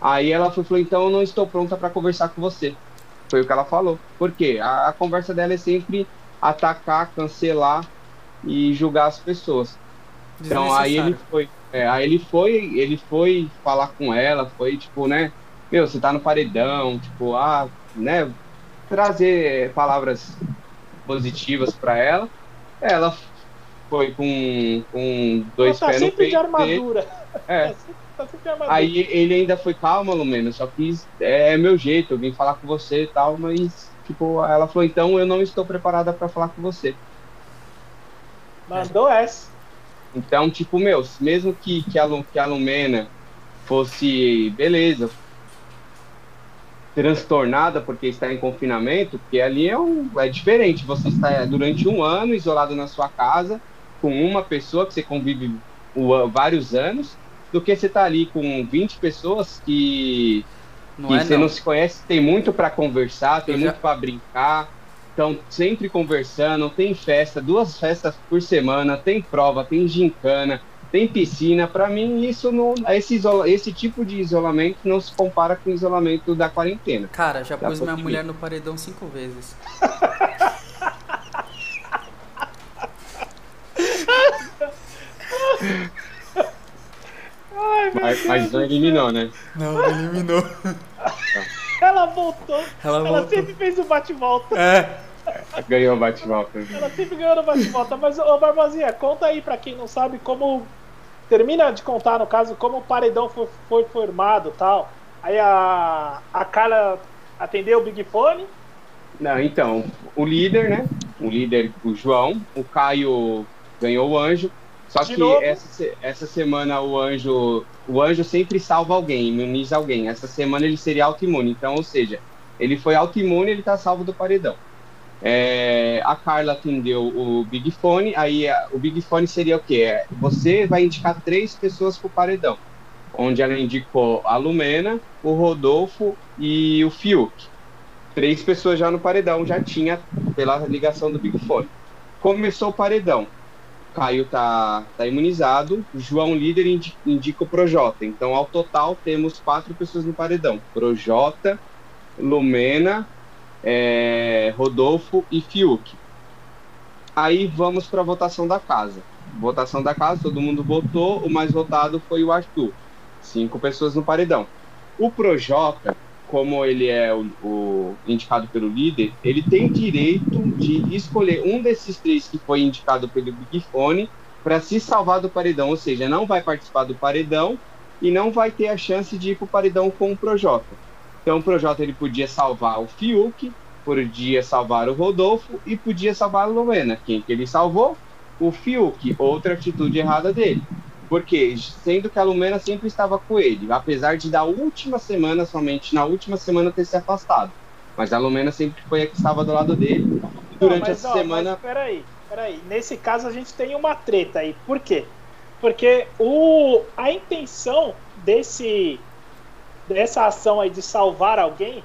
Aí ela foi, falou, então eu não estou pronta para conversar com você. Foi o que ela falou. Por quê? A, a conversa dela é sempre atacar, cancelar e julgar as pessoas. Então aí ele foi, é, aí ele foi, ele foi falar com ela, foi tipo, né, meu, você tá no paredão, tipo, ah, né, trazer palavras positivas para ela. Ela foi com, com dois tá pés no peito. De armadura. É. Tá sempre. Aí ele ainda foi calma, Lumena, só que é, é meu jeito, eu vim falar com você e tal, mas tipo, ela falou, então eu não estou preparada para falar com você. Mandou essa. Então, tipo, meu, mesmo que, que, a, que a Lumena fosse, beleza, transtornada porque está em confinamento, porque ali é, um, é diferente. Você está durante um ano isolado na sua casa com uma pessoa que você convive vários anos, do que você está ali com 20 pessoas que, não que é, você não. não. se conhece, tem muito para conversar, tem Eu muito já... para brincar. Então, sempre conversando, tem festa, duas festas por semana, tem prova, tem gincana, tem piscina. Para mim, isso não, esse, esse tipo de isolamento não se compara com o isolamento da quarentena. Cara, já pus minha mulher no paredão cinco vezes. Ai, mas, mas não eliminou, né? Não, não eliminou. Ela voltou. Ela, ela voltou. sempre fez o bate-volta. É. Ganhou o bate-volta. Ela sempre ganhou o bate-volta. Mas, ô Barbosinha, conta aí pra quem não sabe como. Termina de contar, no caso, como o paredão foi, foi formado tal. Aí a, a Carla atendeu o Big Fone. Não, então, o líder, né? O líder, o João, o Caio ganhou o anjo. Só de que essa, essa semana o anjo. O anjo sempre salva alguém, imuniza alguém. Essa semana ele seria autoimune. Então, ou seja, ele foi autoimune ele tá salvo do paredão. É, a Carla atendeu o Big Fone, aí a, o Big Fone seria o quê? É, você vai indicar três pessoas para o paredão, onde ela indicou a Lumena, o Rodolfo e o Fiuk. Três pessoas já no paredão, já tinha pela ligação do Big Fone. Começou o paredão. Caio tá, tá imunizado, João líder indica, o Projota. Então, ao total, temos quatro pessoas no paredão: Projota, Lumena, é, Rodolfo e Fiuk. Aí vamos para a votação da casa. Votação da casa, todo mundo votou, o mais votado foi o Arthur. Cinco pessoas no paredão. O Projota, como ele é o, o, indicado pelo líder, ele tem direito de escolher um desses três que foi indicado pelo Big Fone para se salvar do paredão, ou seja, não vai participar do paredão e não vai ter a chance de ir para o paredão com o Projota. Então o Projota ele podia salvar o Fiuk, podia salvar o Rodolfo e podia salvar a Lumena. Quem que ele salvou? O Fiuk, outra atitude errada dele. Porque, sendo que a Lumena sempre estava com ele, apesar de da última semana, somente na última semana, ter se afastado. Mas a Lumena sempre foi a que estava do lado dele. Durante não, essa não, semana. Mas peraí, peraí. Nesse caso a gente tem uma treta aí. Por quê? Porque o, a intenção desse dessa ação aí de salvar alguém,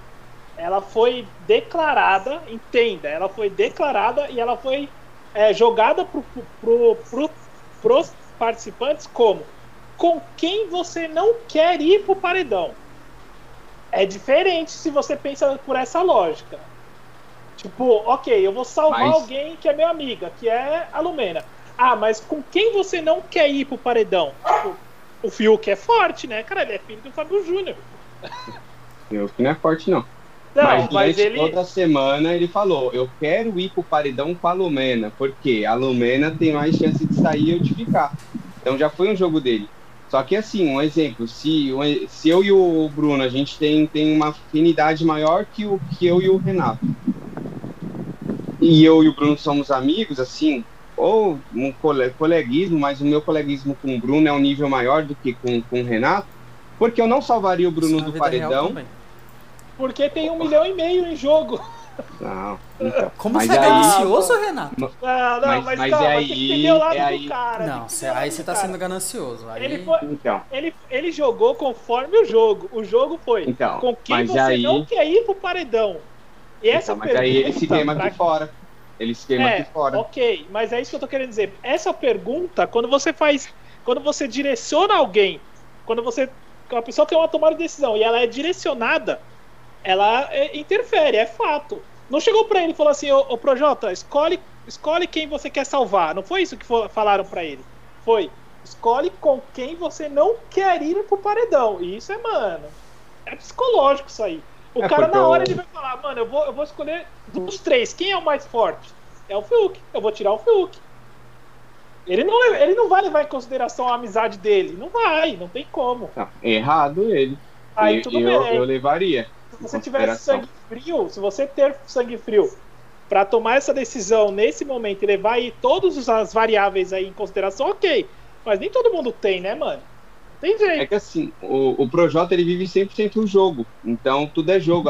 ela foi declarada, entenda, ela foi declarada e ela foi é, jogada para pro, pro, pros participantes como com quem você não quer ir pro paredão. É diferente se você pensa por essa lógica. Tipo, ok, eu vou salvar mas... alguém que é minha amiga, que é a Lumena. Ah, mas com quem você não quer ir pro paredão? Tipo, o Fiuk é forte, né? Cara, ele é filho do Fábio Júnior. Eu que não é forte, não. Não, mas mas ele... toda semana ele falou: Eu quero ir pro paredão com a Lumena, porque a Lumena tem mais chance de sair ou de ficar. Então já foi um jogo dele. Só que assim, um exemplo, se, se eu e o Bruno, a gente tem, tem uma afinidade maior que, o, que eu e o Renato. E eu e o Bruno somos amigos, assim, ou um coleguismo, mas o meu coleguismo com o Bruno é um nível maior do que com, com o Renato, porque eu não salvaria o Bruno do paredão. Porque tem um milhão e meio em jogo. Não. Então, Como você é ganancioso, Renato? Não, não, mas, mas, mas calma, é aí, é aí, cara. Não, cê, aí você tá cara. sendo ganancioso. Aí... Ele, foi, então. ele, ele jogou conforme o jogo. O jogo foi então, com quem você aí... não quer ir pro paredão. E essa então, mas aí ele se queima aqui fora. Ele se queima é, aqui fora. Ok, mas é isso que eu tô querendo dizer. Essa pergunta, quando você faz. Quando você direciona alguém, quando você. A pessoa tem uma tomada de decisão e ela é direcionada, ela é, interfere, é fato. Não chegou para ele e falou assim, ô, ô Projota, escolhe, escolhe quem você quer salvar. Não foi isso que for, falaram para ele. Foi, escolhe com quem você não quer ir pro paredão. E isso é, mano, é psicológico isso aí. O é cara na hora eu... ele vai falar, mano, eu vou, eu vou escolher dos três, quem é o mais forte? É o Fiuk. Eu vou tirar o Fiuk. Ele não, ele não vai levar em consideração a amizade dele. Não vai, não tem como. Não, errado ele. Aí, eu, eu, eu levaria. Se você tiver sangue frio, se você ter sangue frio para tomar essa decisão nesse momento e levar aí todas as variáveis aí em consideração, ok. Mas nem todo mundo tem, né, mano? Tem jeito. É que assim, o, o Projota ele vive 100% o jogo. Então tudo é jogo.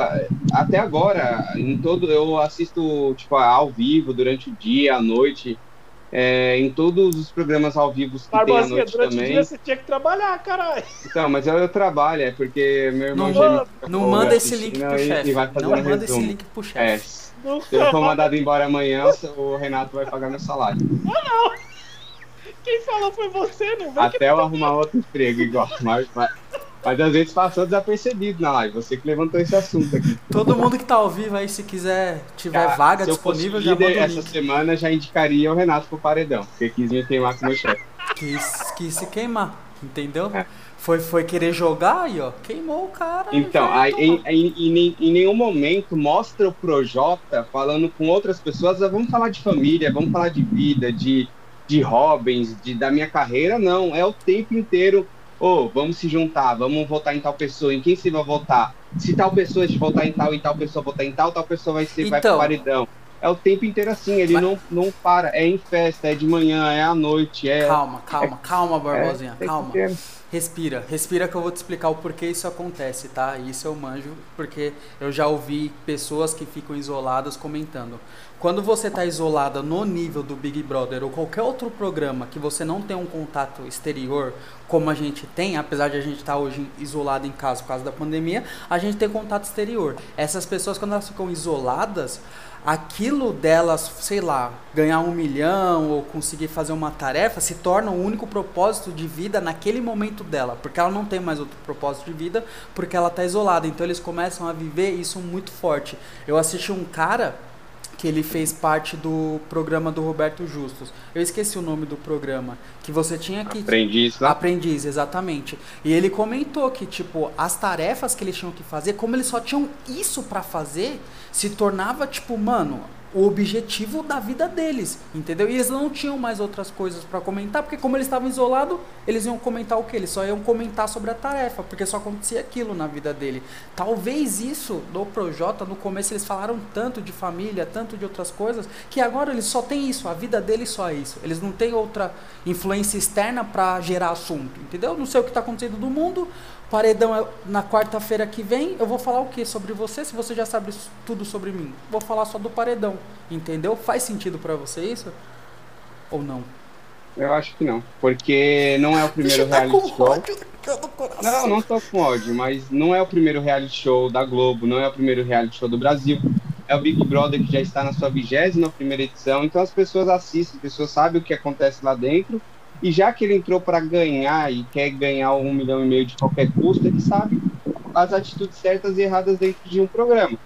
Até agora, em todo eu assisto tipo ao vivo durante o dia, à noite. É, em todos os programas ao vivo que Barbosa, tem à noite durante também. O dia você tinha que trabalhar, caralho. Então, mas eu, eu trabalho, é porque meu irmão Não, manda, não manda esse link pro chefe. Não manda resumo. esse link pro chefe. É. Se eu for mandado embora amanhã, o Renato vai pagar meu salário. Ah, não! Quem falou foi você, não vai Até eu arrumar outro emprego igual. Mas, mas, mas às vezes passou desapercebido na live. Você que levantou esse assunto aqui. Todo mundo que tá ao vivo aí, se quiser, tiver Cara, vaga disponível, já manda Essa semana já indicaria o Renato pro paredão, porque quis me queimar com o meu chefe. Quis, quis se queimar, entendeu? É. Foi, foi querer jogar aí, ó. Queimou o cara. Então, aí, em, em, em, em, nenhum momento mostra o Projota falando com outras pessoas. Ah, vamos falar de família, vamos falar de vida, de, de Robins, de, da minha carreira. Não, é o tempo inteiro ô, oh, vamos se juntar, vamos votar em tal pessoa, em quem você vai votar? Se tal pessoa de votar em tal e tal pessoa votar em tal, tal pessoa vai ser, então, vai pro então. paredão. É o tempo inteiro assim, ele mas... não, não para, é em festa, é de manhã, é à noite, é. Calma, calma, é... calma, Barbosinha, é, calma. Respira, respira que eu vou te explicar o porquê isso acontece, tá? Isso eu manjo, porque eu já ouvi pessoas que ficam isoladas comentando. Quando você está isolada no nível do Big Brother ou qualquer outro programa que você não tem um contato exterior, como a gente tem, apesar de a gente estar tá hoje isolado em casa por causa da pandemia, a gente tem contato exterior. Essas pessoas, quando elas ficam isoladas, aquilo delas, sei lá, ganhar um milhão ou conseguir fazer uma tarefa se torna o único propósito de vida naquele momento dela, porque ela não tem mais outro propósito de vida, porque ela está isolada. Então eles começam a viver isso muito forte. Eu assisti um cara que ele fez parte do programa do Roberto Justus. Eu esqueci o nome do programa, que você tinha que Aprendiz, né? Aprendiz, exatamente. E ele comentou que tipo as tarefas que eles tinham que fazer, como eles só tinham isso para fazer, se tornava tipo, mano, o objetivo da vida deles, entendeu? E eles não tinham mais outras coisas para comentar, porque como eles estavam isolados, eles iam comentar o que? Eles só iam comentar sobre a tarefa, porque só acontecia aquilo na vida dele. Talvez isso do Projota, no começo eles falaram tanto de família, tanto de outras coisas, que agora eles só têm isso, a vida deles só é isso. Eles não têm outra influência externa para gerar assunto, entendeu? Não sei o que está acontecendo no mundo, Paredão é na quarta-feira que vem, eu vou falar o que sobre você, se você já sabe tudo sobre mim? Vou falar só do paredão, entendeu? Faz sentido para você isso? Ou não? Eu acho que não, porque não é o primeiro tá reality show. Ódio não, não tô com ódio, mas não é o primeiro reality show da Globo, não é o primeiro reality show do Brasil. É o Big Brother que já está na sua vigésima primeira edição, então as pessoas assistem, as pessoas sabem o que acontece lá dentro e já que ele entrou para ganhar e quer ganhar um milhão e meio de qualquer custo, ele sabe as atitudes certas e erradas dentro de um programa.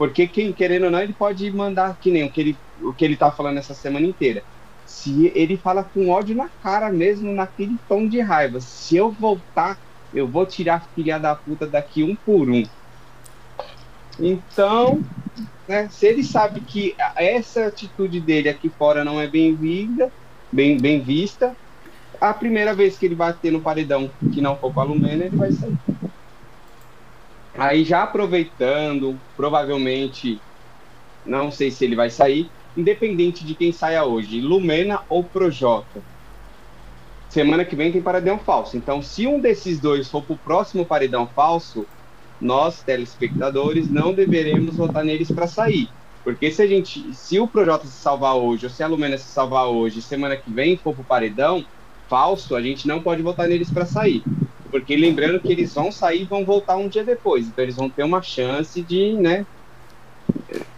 Porque quem querendo ou não, ele pode mandar que nem o que ele, o que ele tá falando essa semana inteira. Se ele fala com ódio na cara mesmo, naquele tom de raiva. Se eu voltar, eu vou tirar a filha da puta daqui um por um. Então, né, se ele sabe que essa atitude dele aqui fora não é bem-vinda, bem, bem vista, a primeira vez que ele bater no paredão que não for com a Lumena, ele vai sair. Aí já aproveitando, provavelmente, não sei se ele vai sair, independente de quem saia hoje, Lumena ou Projota. Semana que vem tem paredão falso. Então, se um desses dois for para o próximo paredão falso, nós, telespectadores, não deveremos votar neles para sair. Porque se a gente, se o Projota se salvar hoje, ou se a Lumena se salvar hoje, semana que vem for pro paredão falso, a gente não pode votar neles para sair. Porque lembrando que eles vão sair e vão voltar um dia depois. Então eles vão ter uma chance de, né?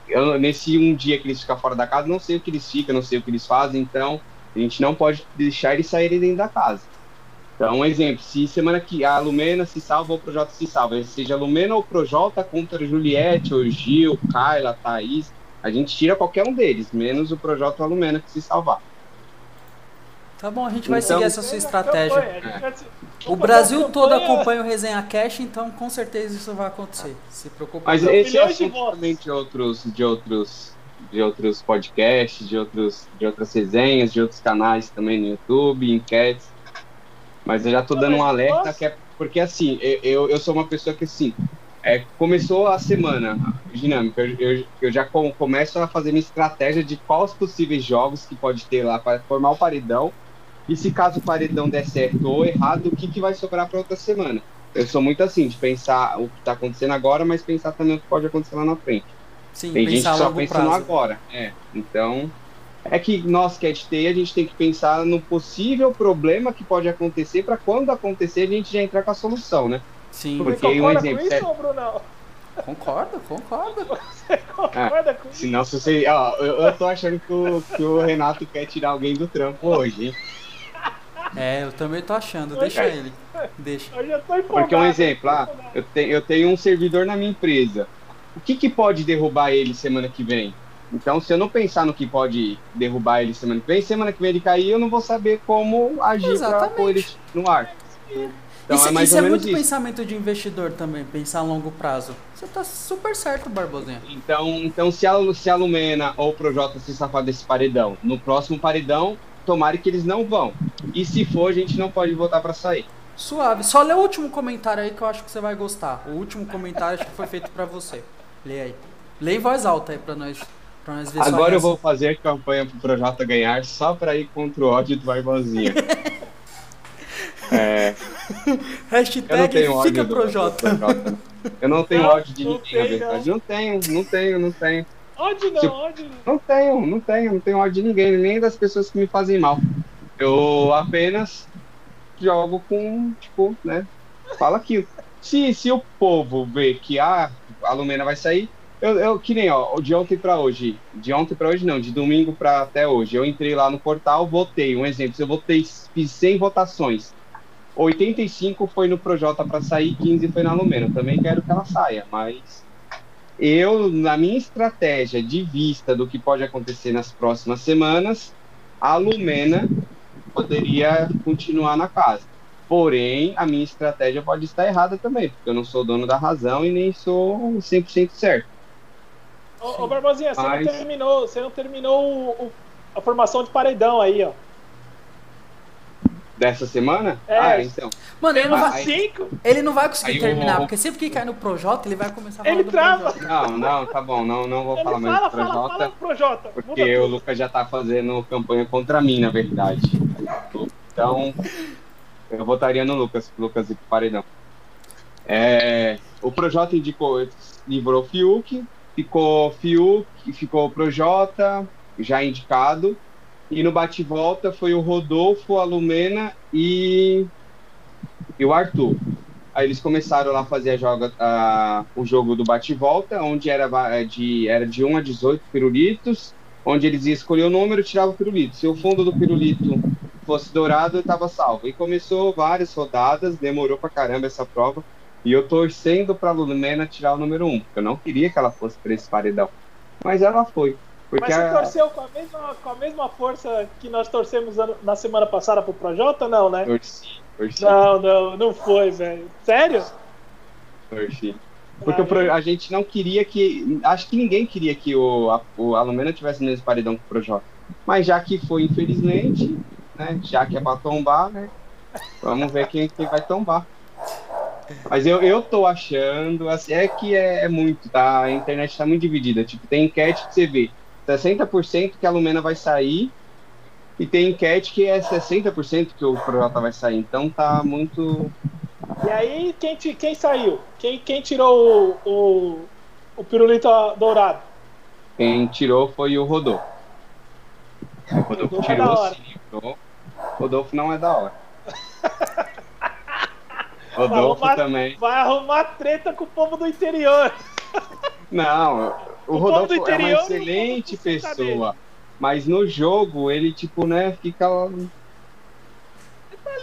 Eu, nesse um dia que eles ficam fora da casa, não sei o que eles ficam, não sei o que eles fazem, então a gente não pode deixar eles saírem dentro da casa. Então, um exemplo, se semana que a Lumena se salva ou o Projota se salva, seja a Lumena ou o Projota contra Juliette, ou Gil, Kyla, Thaís, a gente tira qualquer um deles, menos o Projota ou a Lumena que se salvar. Tá bom, a gente vai então, seguir essa sua estratégia. É. O Brasil todo acompanha o Resenha Cash, então com certeza isso vai acontecer. Se preocupe. Mas esse é de outros, de outros, de outros podcasts, de outros, de outras resenhas, de outros canais também no YouTube, enquetes. Mas eu já tô dando um alerta que é porque assim, eu, eu sou uma pessoa que assim, é, começou a semana dinâmica, eu, eu, eu, já começo a fazer minha estratégia de quais possíveis jogos que pode ter lá para formar o paredão e se caso o paredão der certo ou errado, o que, que vai sobrar para outra semana. Eu sou muito assim, de pensar o que está acontecendo agora, mas pensar também o que pode acontecer lá na frente. Sim, Tem gente que só pensa prazo. no agora. É, então, é que nós, Cat T, a gente tem que pensar no possível problema que pode acontecer para quando acontecer a gente já entrar com a solução, né? Sim. Porque um exemplo. Com isso, Bruno? Concordo, concordo. Você concorda ah, com isso? Senão, se você. Ó, eu, eu tô achando que o, que o Renato quer tirar alguém do trampo hoje, hein? É, eu também tô achando, deixa ele. Deixa. Eu já tô Porque um exemplo, ah, eu, te, eu tenho um servidor na minha empresa. O que, que pode derrubar ele semana que vem? Então, se eu não pensar no que pode derrubar ele semana que vem, semana que vem ele cair, eu não vou saber como agir para pôr ele no ar. Então, isso é, mais isso é muito isso. pensamento de investidor também, pensar a longo prazo. Você tá super certo, Barbosinha. Então, então se, a, se a Lumena ou o Projota se safar desse paredão, no próximo paredão, tomara que eles não vão. E se for, a gente não pode voltar para sair. Suave. Só lê o último comentário aí que eu acho que você vai gostar. O último comentário acho que foi feito para você. Lê aí. Lê em voz alta aí para nós, pra nós ver Agora eu vou fazer campanha pro Projota ganhar só para ir contra o ódio do Barbosinha. é... Hashtag fica Projota. Projota. Eu não tenho ódio de ninguém, na verdade. Não tenho, não tenho, não tenho. Ódio não, tipo, ódio não. Não tenho, não tenho, não tenho ódio de ninguém, nem das pessoas que me fazem mal. Eu apenas jogo com, tipo, né? Fala aquilo. Se, se o povo vê que ah, a Lumena vai sair, eu, eu que nem, ó, de ontem para hoje, de ontem para hoje não, de domingo para até hoje, eu entrei lá no portal, votei, um exemplo, eu votei, fiz 100 votações, 85 foi no Projota para sair, 15 foi na Lumena, também quero que ela saia, mas eu, na minha estratégia de vista do que pode acontecer nas próximas semanas, a Lumena poderia continuar na casa. Porém, a minha estratégia pode estar errada também, porque eu não sou dono da razão e nem sou 100% certo. Ô, ô Barbosinha, você Mas... não terminou, você não terminou o, o, a formação de paredão aí, ó dessa semana? É. Ah, então. Mano, ele não, vai, cinco? ele não vai conseguir terminar, porque sempre que cai no Projota, ele vai começar a falar ele trava. Não, não, tá bom, não, não vou ele falar mais do Projota. Fala, fala Projota. Porque o Lucas já tá fazendo campanha contra mim, na verdade. Então, eu votaria no Lucas, Lucas e Paredão. É, o Projota indicou, livrou Fiuk, ficou Fiuk, ficou Projota, já indicado. E no bate-volta foi o Rodolfo, a Lumena e, e o Arthur. Aí eles começaram lá a fazer a joga, a, o jogo do bate-volta, onde era é, de, era de 1 a 18 pirulitos, onde eles iam escolher o número e tiravam o pirulito. Se o fundo do pirulito fosse dourado, eu estava salvo. E começou várias rodadas, demorou pra caramba essa prova. E eu torcendo pra Lumena tirar o número 1, porque eu não queria que ela fosse pra esse paredão. Mas ela foi. Porque Mas você torceu com a, mesma, com a mesma força que nós torcemos na semana passada pro Projota, não, né? Torci, torci. Não, não, não foi, velho. Sério? Torci. Porque ah, a gente não queria que. Acho que ninguém queria que o, a, o Alumena tivesse o mesmo paredão que o Projota. Mas já que foi, infelizmente, né? Já que é pra tombar, né? Vamos ver quem, quem vai tombar. Mas eu, eu tô achando, assim, é que é, é, muito, tá? A internet tá muito dividida. Tipo, tem enquete que você vê 60% que a Lumena vai sair e tem enquete que é 60% que o Projota vai sair. Então tá muito. E aí, quem, quem saiu? Quem, quem tirou o, o, o pirulito dourado? Quem tirou foi o Rodolfo. O Rodolfo, Rodolfo é tirou é sim. Rodolfo não é da hora. Rodolfo arrumar, também. Vai arrumar treta com o povo do interior. Não, o, o Rodolfo é uma excelente pessoa. Mas no jogo, ele, tipo, né, fica.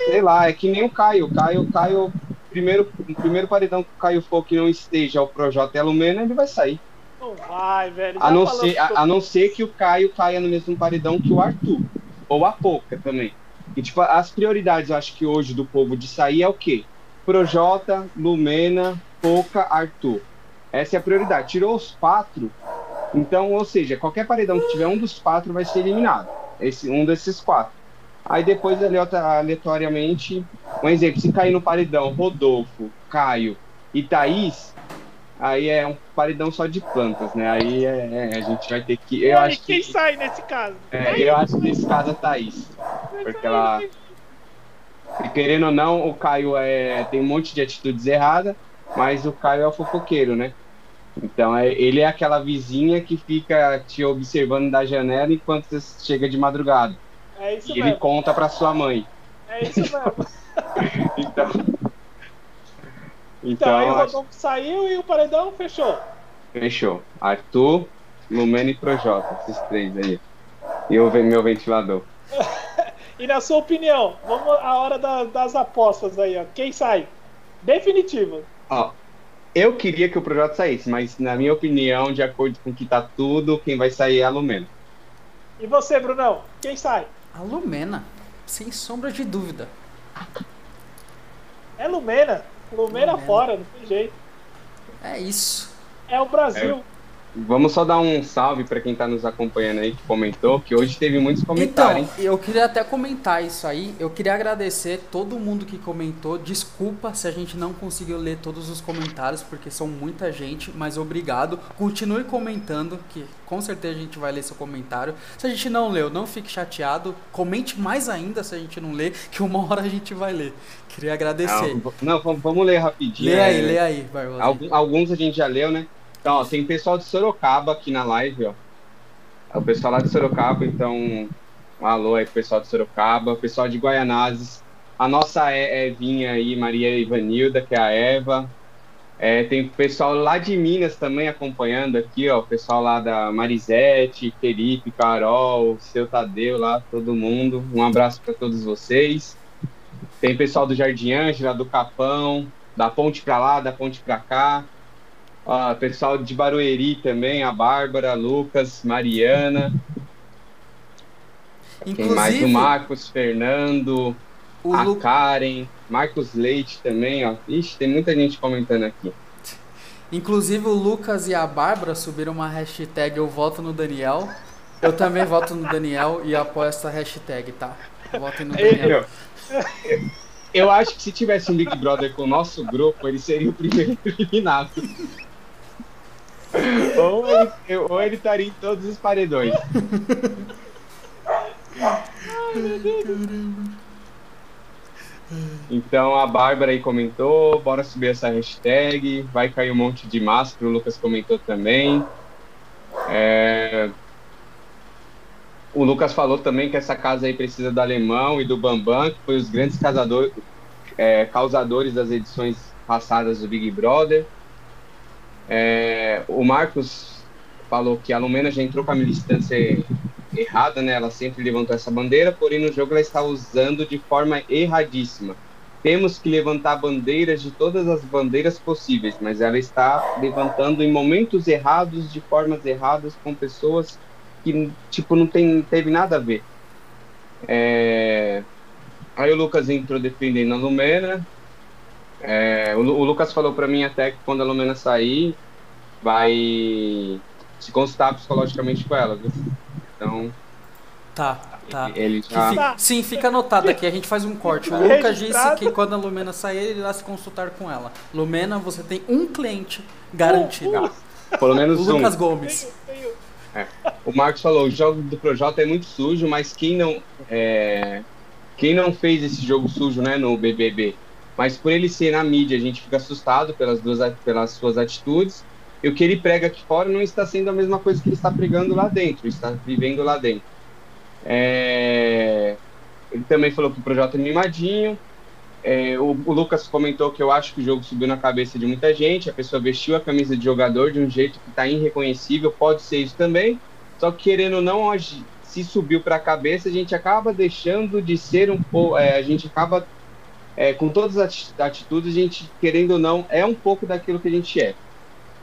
Sei lá, é que nem o Caio. O Caio, o Caio primeiro, o primeiro paredão que o Caio for que não esteja o Projota e a Lumena, ele vai sair. Não vai, velho. A não, ser, a, a, não ser que o Caio caia no mesmo paredão que o Arthur. Ou a Poca também. E, tipo, as prioridades, eu acho que hoje do povo de sair é o quê? Projota, Lumena, Poca, Arthur. Essa é a prioridade. Tirou os quatro, então, ou seja, qualquer paredão que tiver um dos quatro vai ser eliminado. Esse, um desses quatro. Aí depois, aleatoriamente, um exemplo, se cair no paredão Rodolfo, Caio e Thaís, aí é um paredão só de plantas, né? Aí é, é, a gente vai ter que. Eu acho quem que, sai nesse caso? É, eu acho que nesse caso é Thaís. Porque ela. Querendo ou não, o Caio é, tem um monte de atitudes erradas, mas o Caio é o fofoqueiro, né? Então é, ele é aquela vizinha que fica te observando da janela enquanto você chega de madrugada. É isso e mesmo. ele conta para sua mãe. É isso mesmo. então. Então, então aí o Rodolfo acho... saiu e o paredão fechou. Fechou. Arthur, Lumena e Projota, esses três aí. E o meu ventilador. e na sua opinião, vamos à hora da, das apostas aí, ó. Quem sai? Definitivo. Ó, eu queria que o projeto saísse, mas na minha opinião, de acordo com o que tá tudo, quem vai sair é a Lumena. E você, Brunão? Quem sai? A Lumena, sem sombra de dúvida. É Lumena. Lumena, Lumena. fora, não tem jeito. É isso. É o Brasil. É. Vamos só dar um salve para quem está nos acompanhando aí que comentou, que hoje teve muitos comentários. Então, eu queria até comentar isso aí. Eu queria agradecer todo mundo que comentou. Desculpa se a gente não conseguiu ler todos os comentários, porque são muita gente, mas obrigado. Continue comentando, que com certeza a gente vai ler seu comentário. Se a gente não leu, não fique chateado. Comente mais ainda se a gente não ler, que uma hora a gente vai ler. Queria agradecer. Não, não vamos ler rapidinho. Lê aí, é, lê aí, Barbosa. Alguns a gente já leu, né? Então, ó, tem pessoal de Sorocaba aqui na live, ó. É o pessoal lá de Sorocaba, então, um alô aí pessoal de Sorocaba, pessoal de Guaianazes, a nossa Evinha aí, Maria Ivanilda, que é a Eva. É, tem pessoal lá de Minas também acompanhando aqui, ó, o pessoal lá da Marisete, Felipe, Carol, seu Tadeu lá, todo mundo. Um abraço para todos vocês. Tem pessoal do Jardim Ângela, do Capão, da ponte para lá, da ponte para cá. Ó, pessoal de Barueri também, a Bárbara, Lucas, Mariana. Inclusive, Quem mais? O Marcos, Fernando, a Lu... Karen, Marcos Leite também, ó. Ixi, tem muita gente comentando aqui. Inclusive o Lucas e a Bárbara subiram uma hashtag Eu voto no Daniel. Eu também voto no Daniel e apoio essa hashtag, tá? Voto no Daniel. Eu, eu, eu acho que se tivesse um Big Brother com o nosso grupo, ele seria o primeiro eliminado ou, ele, ou ele estaria em todos os paredões. Então a Bárbara aí comentou, bora subir essa hashtag, vai cair um monte de máscara, o Lucas comentou também. É... O Lucas falou também que essa casa aí precisa do Alemão e do Bambam, que foi os grandes casador, é, causadores das edições passadas do Big Brother. É, o Marcos falou que a Lumena já entrou com a militância errada, né? Ela sempre levantou essa bandeira, porém no jogo ela está usando de forma erradíssima. Temos que levantar bandeiras de todas as bandeiras possíveis, mas ela está levantando em momentos errados, de formas erradas, com pessoas que tipo não tem teve nada a ver. É... Aí o Lucas entrou defendendo a Lumena, é, o, o, Lucas falou para mim até que quando a Lumena sair, vai se consultar psicologicamente com ela, viu? Então. Tá. Tá. Ele já... fi- sim, fica anotado aqui, a gente faz um corte. O Lucas disse que quando a Lumena sair, ele irá se consultar com ela. Lumena, você tem um cliente garantido. Tá. Pelo O menos um. Lucas Gomes. Tenho- tenho- O Marcos falou, o jogo do Projota é muito sujo, mas quem não é, quem não fez esse jogo sujo, né, no BBB, mas por ele ser na mídia, a gente fica assustado pelas duas pelas suas atitudes. E o que ele prega aqui fora não está sendo a mesma coisa que ele está pregando lá dentro, está vivendo lá dentro. É, Ele também falou que o Projota é mimadinho. É, o, o Lucas comentou que eu acho que o jogo subiu na cabeça de muita gente. A pessoa vestiu a camisa de jogador de um jeito que está irreconhecível. Pode ser isso também. Só que querendo ou não, hoje, se subiu para a cabeça, a gente acaba deixando de ser um pouco. a gente acaba, é, com todas as ati- atitudes, a gente, querendo ou não, é um pouco daquilo que a gente é.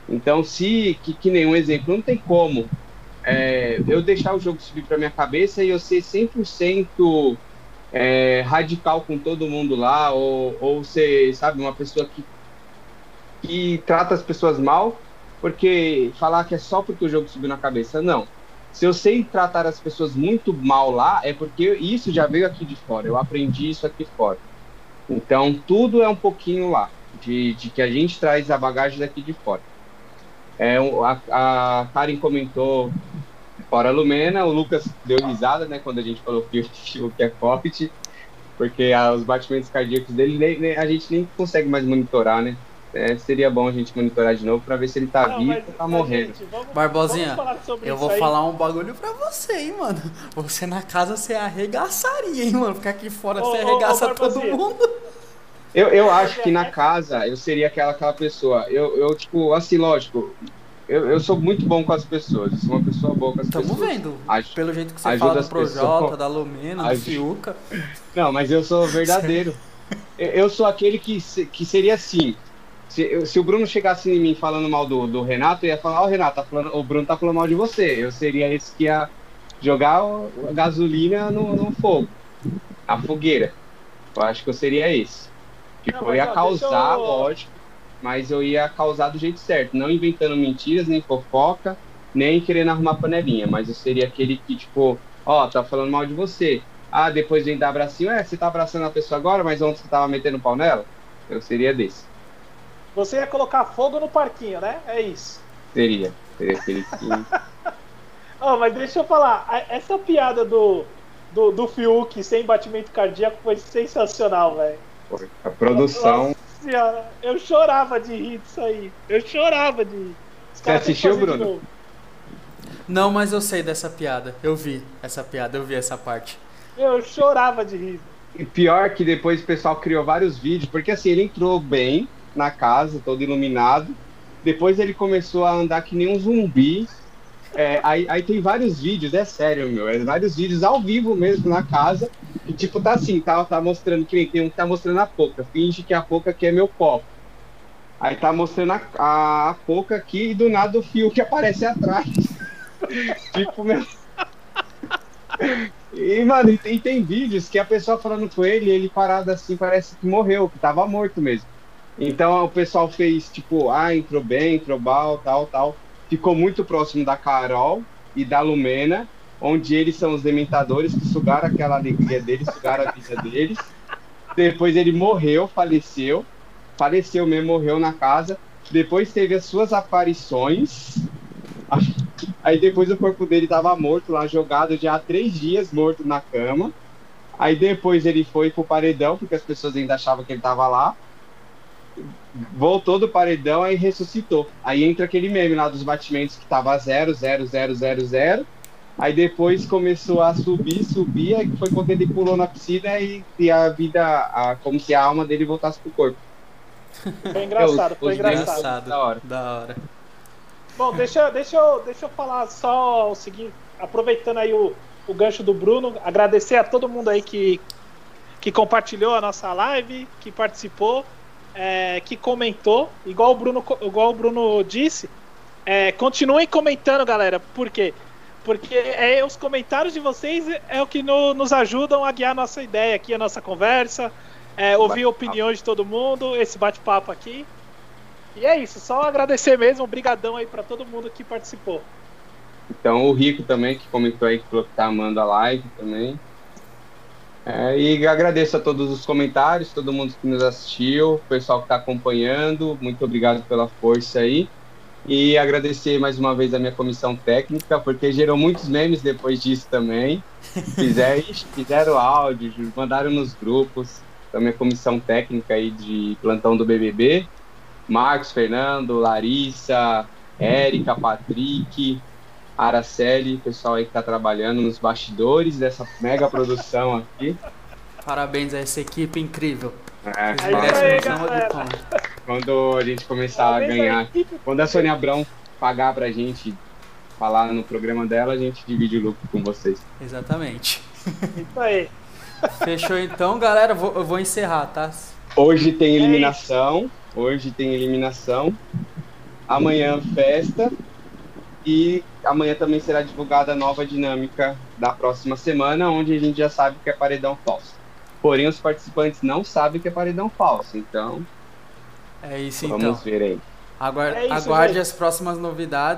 Então, se, que, que nenhum exemplo, não tem como é, eu deixar o jogo subir para minha cabeça e eu ser 100% é, radical com todo mundo lá, ou, ou ser, sabe, uma pessoa que, que trata as pessoas mal, porque falar que é só porque o jogo subiu na cabeça, não. Se eu sei tratar as pessoas muito mal lá, é porque isso já veio aqui de fora, eu aprendi isso aqui fora. Então, tudo é um pouquinho lá, de, de que a gente traz a bagagem daqui de fora. É, a, a Karen comentou fora Lumena, o Lucas deu risada, né, quando a gente falou que o que é Covid, porque os batimentos cardíacos dele a gente nem consegue mais monitorar, né? É, seria bom a gente monitorar de novo para ver se ele tá Não, vivo mas- ou tá morrendo. gente, vamos- Barbosinha, vamos Eu vou aí. falar um bagulho pra você, hein, mano. Você na casa você arregaçaria, hein, mano. Porque aqui fora Ô, você ô, ô, arregaça todo mundo. Eu, eu acho que na casa eu seria aquela, aquela pessoa. Eu, eu, tipo, assim, lógico, eu, eu sou muito bom com as pessoas. Eu sou uma pessoa boa com as Tamo pessoas. vendo. Acho- Pelo jeito que você ajuda fala do Projota, pessoas. da Lumena, do Fiuca. Não, mas eu sou verdadeiro. Eu- eu sou aquele que, que seria assim. Se, se o Bruno chegasse em mim falando mal do, do Renato, eu ia falar, ó, Renato, tá falando, o Bruno tá falando mal de você. Eu seria esse que ia jogar a gasolina no, no fogo, a fogueira. Eu acho que eu seria esse. Tipo, Não, eu ia ó, causar, eu- lógico, mas eu ia causar do jeito certo, não inventando mentiras, nem fofoca, nem querendo arrumar panelinha, mas eu seria aquele que, tipo, ó, tá falando mal de você. Ah, depois vem dar abracinho, é, você tá abraçando a pessoa agora, mas ontem você tava metendo pau nela? Eu seria desse. Você ia colocar fogo no parquinho, né? É isso. Seria. Seria aquele que. Ó, mas deixa eu falar, essa piada do, do, do Fiuk sem batimento cardíaco foi sensacional, velho. A produção. Nossa senhora, eu chorava de rir disso aí. Eu chorava de rir. Que assistiu, Bruno? Não, mas eu sei dessa piada. Eu vi essa piada, eu vi essa parte. Eu chorava de rir. E pior que depois o pessoal criou vários vídeos, porque assim, ele entrou bem na casa, todo iluminado. Depois ele começou a andar que nem um zumbi. É, aí, aí tem vários vídeos, é sério, meu. É vários vídeos ao vivo mesmo na casa. E tipo, tá assim, tá, tá mostrando que tem um que tá mostrando a Poca. Finge que a Poca aqui é meu copo. Aí tá mostrando a, a, a Poca aqui e do nada o fio que aparece atrás. tipo, meu. E, mano, e tem, tem vídeos que a pessoa falando com ele, ele parado assim, parece que morreu, que tava morto mesmo. Então o pessoal fez, tipo, ah, entrou bem, entrou mal, tal, tal. Ficou muito próximo da Carol e da Lumena, onde eles são os dementadores que sugaram aquela alegria deles, sugaram a vida deles. Depois ele morreu, faleceu. Faleceu mesmo, morreu na casa. Depois teve as suas aparições. Aí depois o corpo dele tava morto lá, jogado já há três dias, morto na cama. Aí depois ele foi pro paredão, porque as pessoas ainda achavam que ele tava lá. Voltou do paredão aí ressuscitou. Aí entra aquele meme lá dos batimentos que tava zero, zero, zero, zero, zero. Aí depois começou a subir, subir, aí foi quando ele pulou na piscina e, e a vida, a, como se a alma dele voltasse pro corpo. Foi engraçado, foi engraçado. Engraçado. Da hora. Da hora. Bom, deixa, deixa, eu, deixa eu falar só o seguinte, aproveitando aí o, o gancho do Bruno, agradecer a todo mundo aí que, que compartilhou a nossa live, que participou, é, que comentou, igual o Bruno, igual o Bruno disse, é, continuem comentando, galera, por quê? Porque é, os comentários de vocês é o que no- nos ajudam a guiar a nossa ideia aqui, a nossa conversa, é, ouvir opiniões de todo mundo, esse bate-papo aqui. E é isso, só agradecer mesmo, brigadão aí pra todo mundo que participou. Então o Rico também, que comentou aí que falou que tá amando a live também. É, e agradeço a todos os comentários, todo mundo que nos assistiu, o pessoal que está acompanhando, muito obrigado pela força aí. E agradecer mais uma vez a minha comissão técnica, porque gerou muitos memes depois disso também. Fizeram, fizeram áudio, mandaram nos grupos. A minha comissão técnica aí de plantão do BBB. Marcos, Fernando, Larissa, Érica, Patrick, Araceli, pessoal aí que está trabalhando nos bastidores dessa mega produção aqui. Parabéns a essa equipe incrível. É, É aí, quando a gente começar a Parabéns ganhar, à equipe. quando a Sônia Abrão pagar pra gente falar no programa dela, a gente divide o lucro com vocês. Exatamente. Isso aí. Fechou então, galera. Vou- eu vou encerrar, tá? Hoje tem eliminação, hoje tem eliminação. Amanhã festa e amanhã também será divulgada a nova dinâmica da próxima semana, onde a gente já sabe que é paredão falso. Porém, os participantes não sabem que é paredão falso, então É isso vamos então. ver aí. Aguarde, É isso, aguarde gente. as próximas novidades.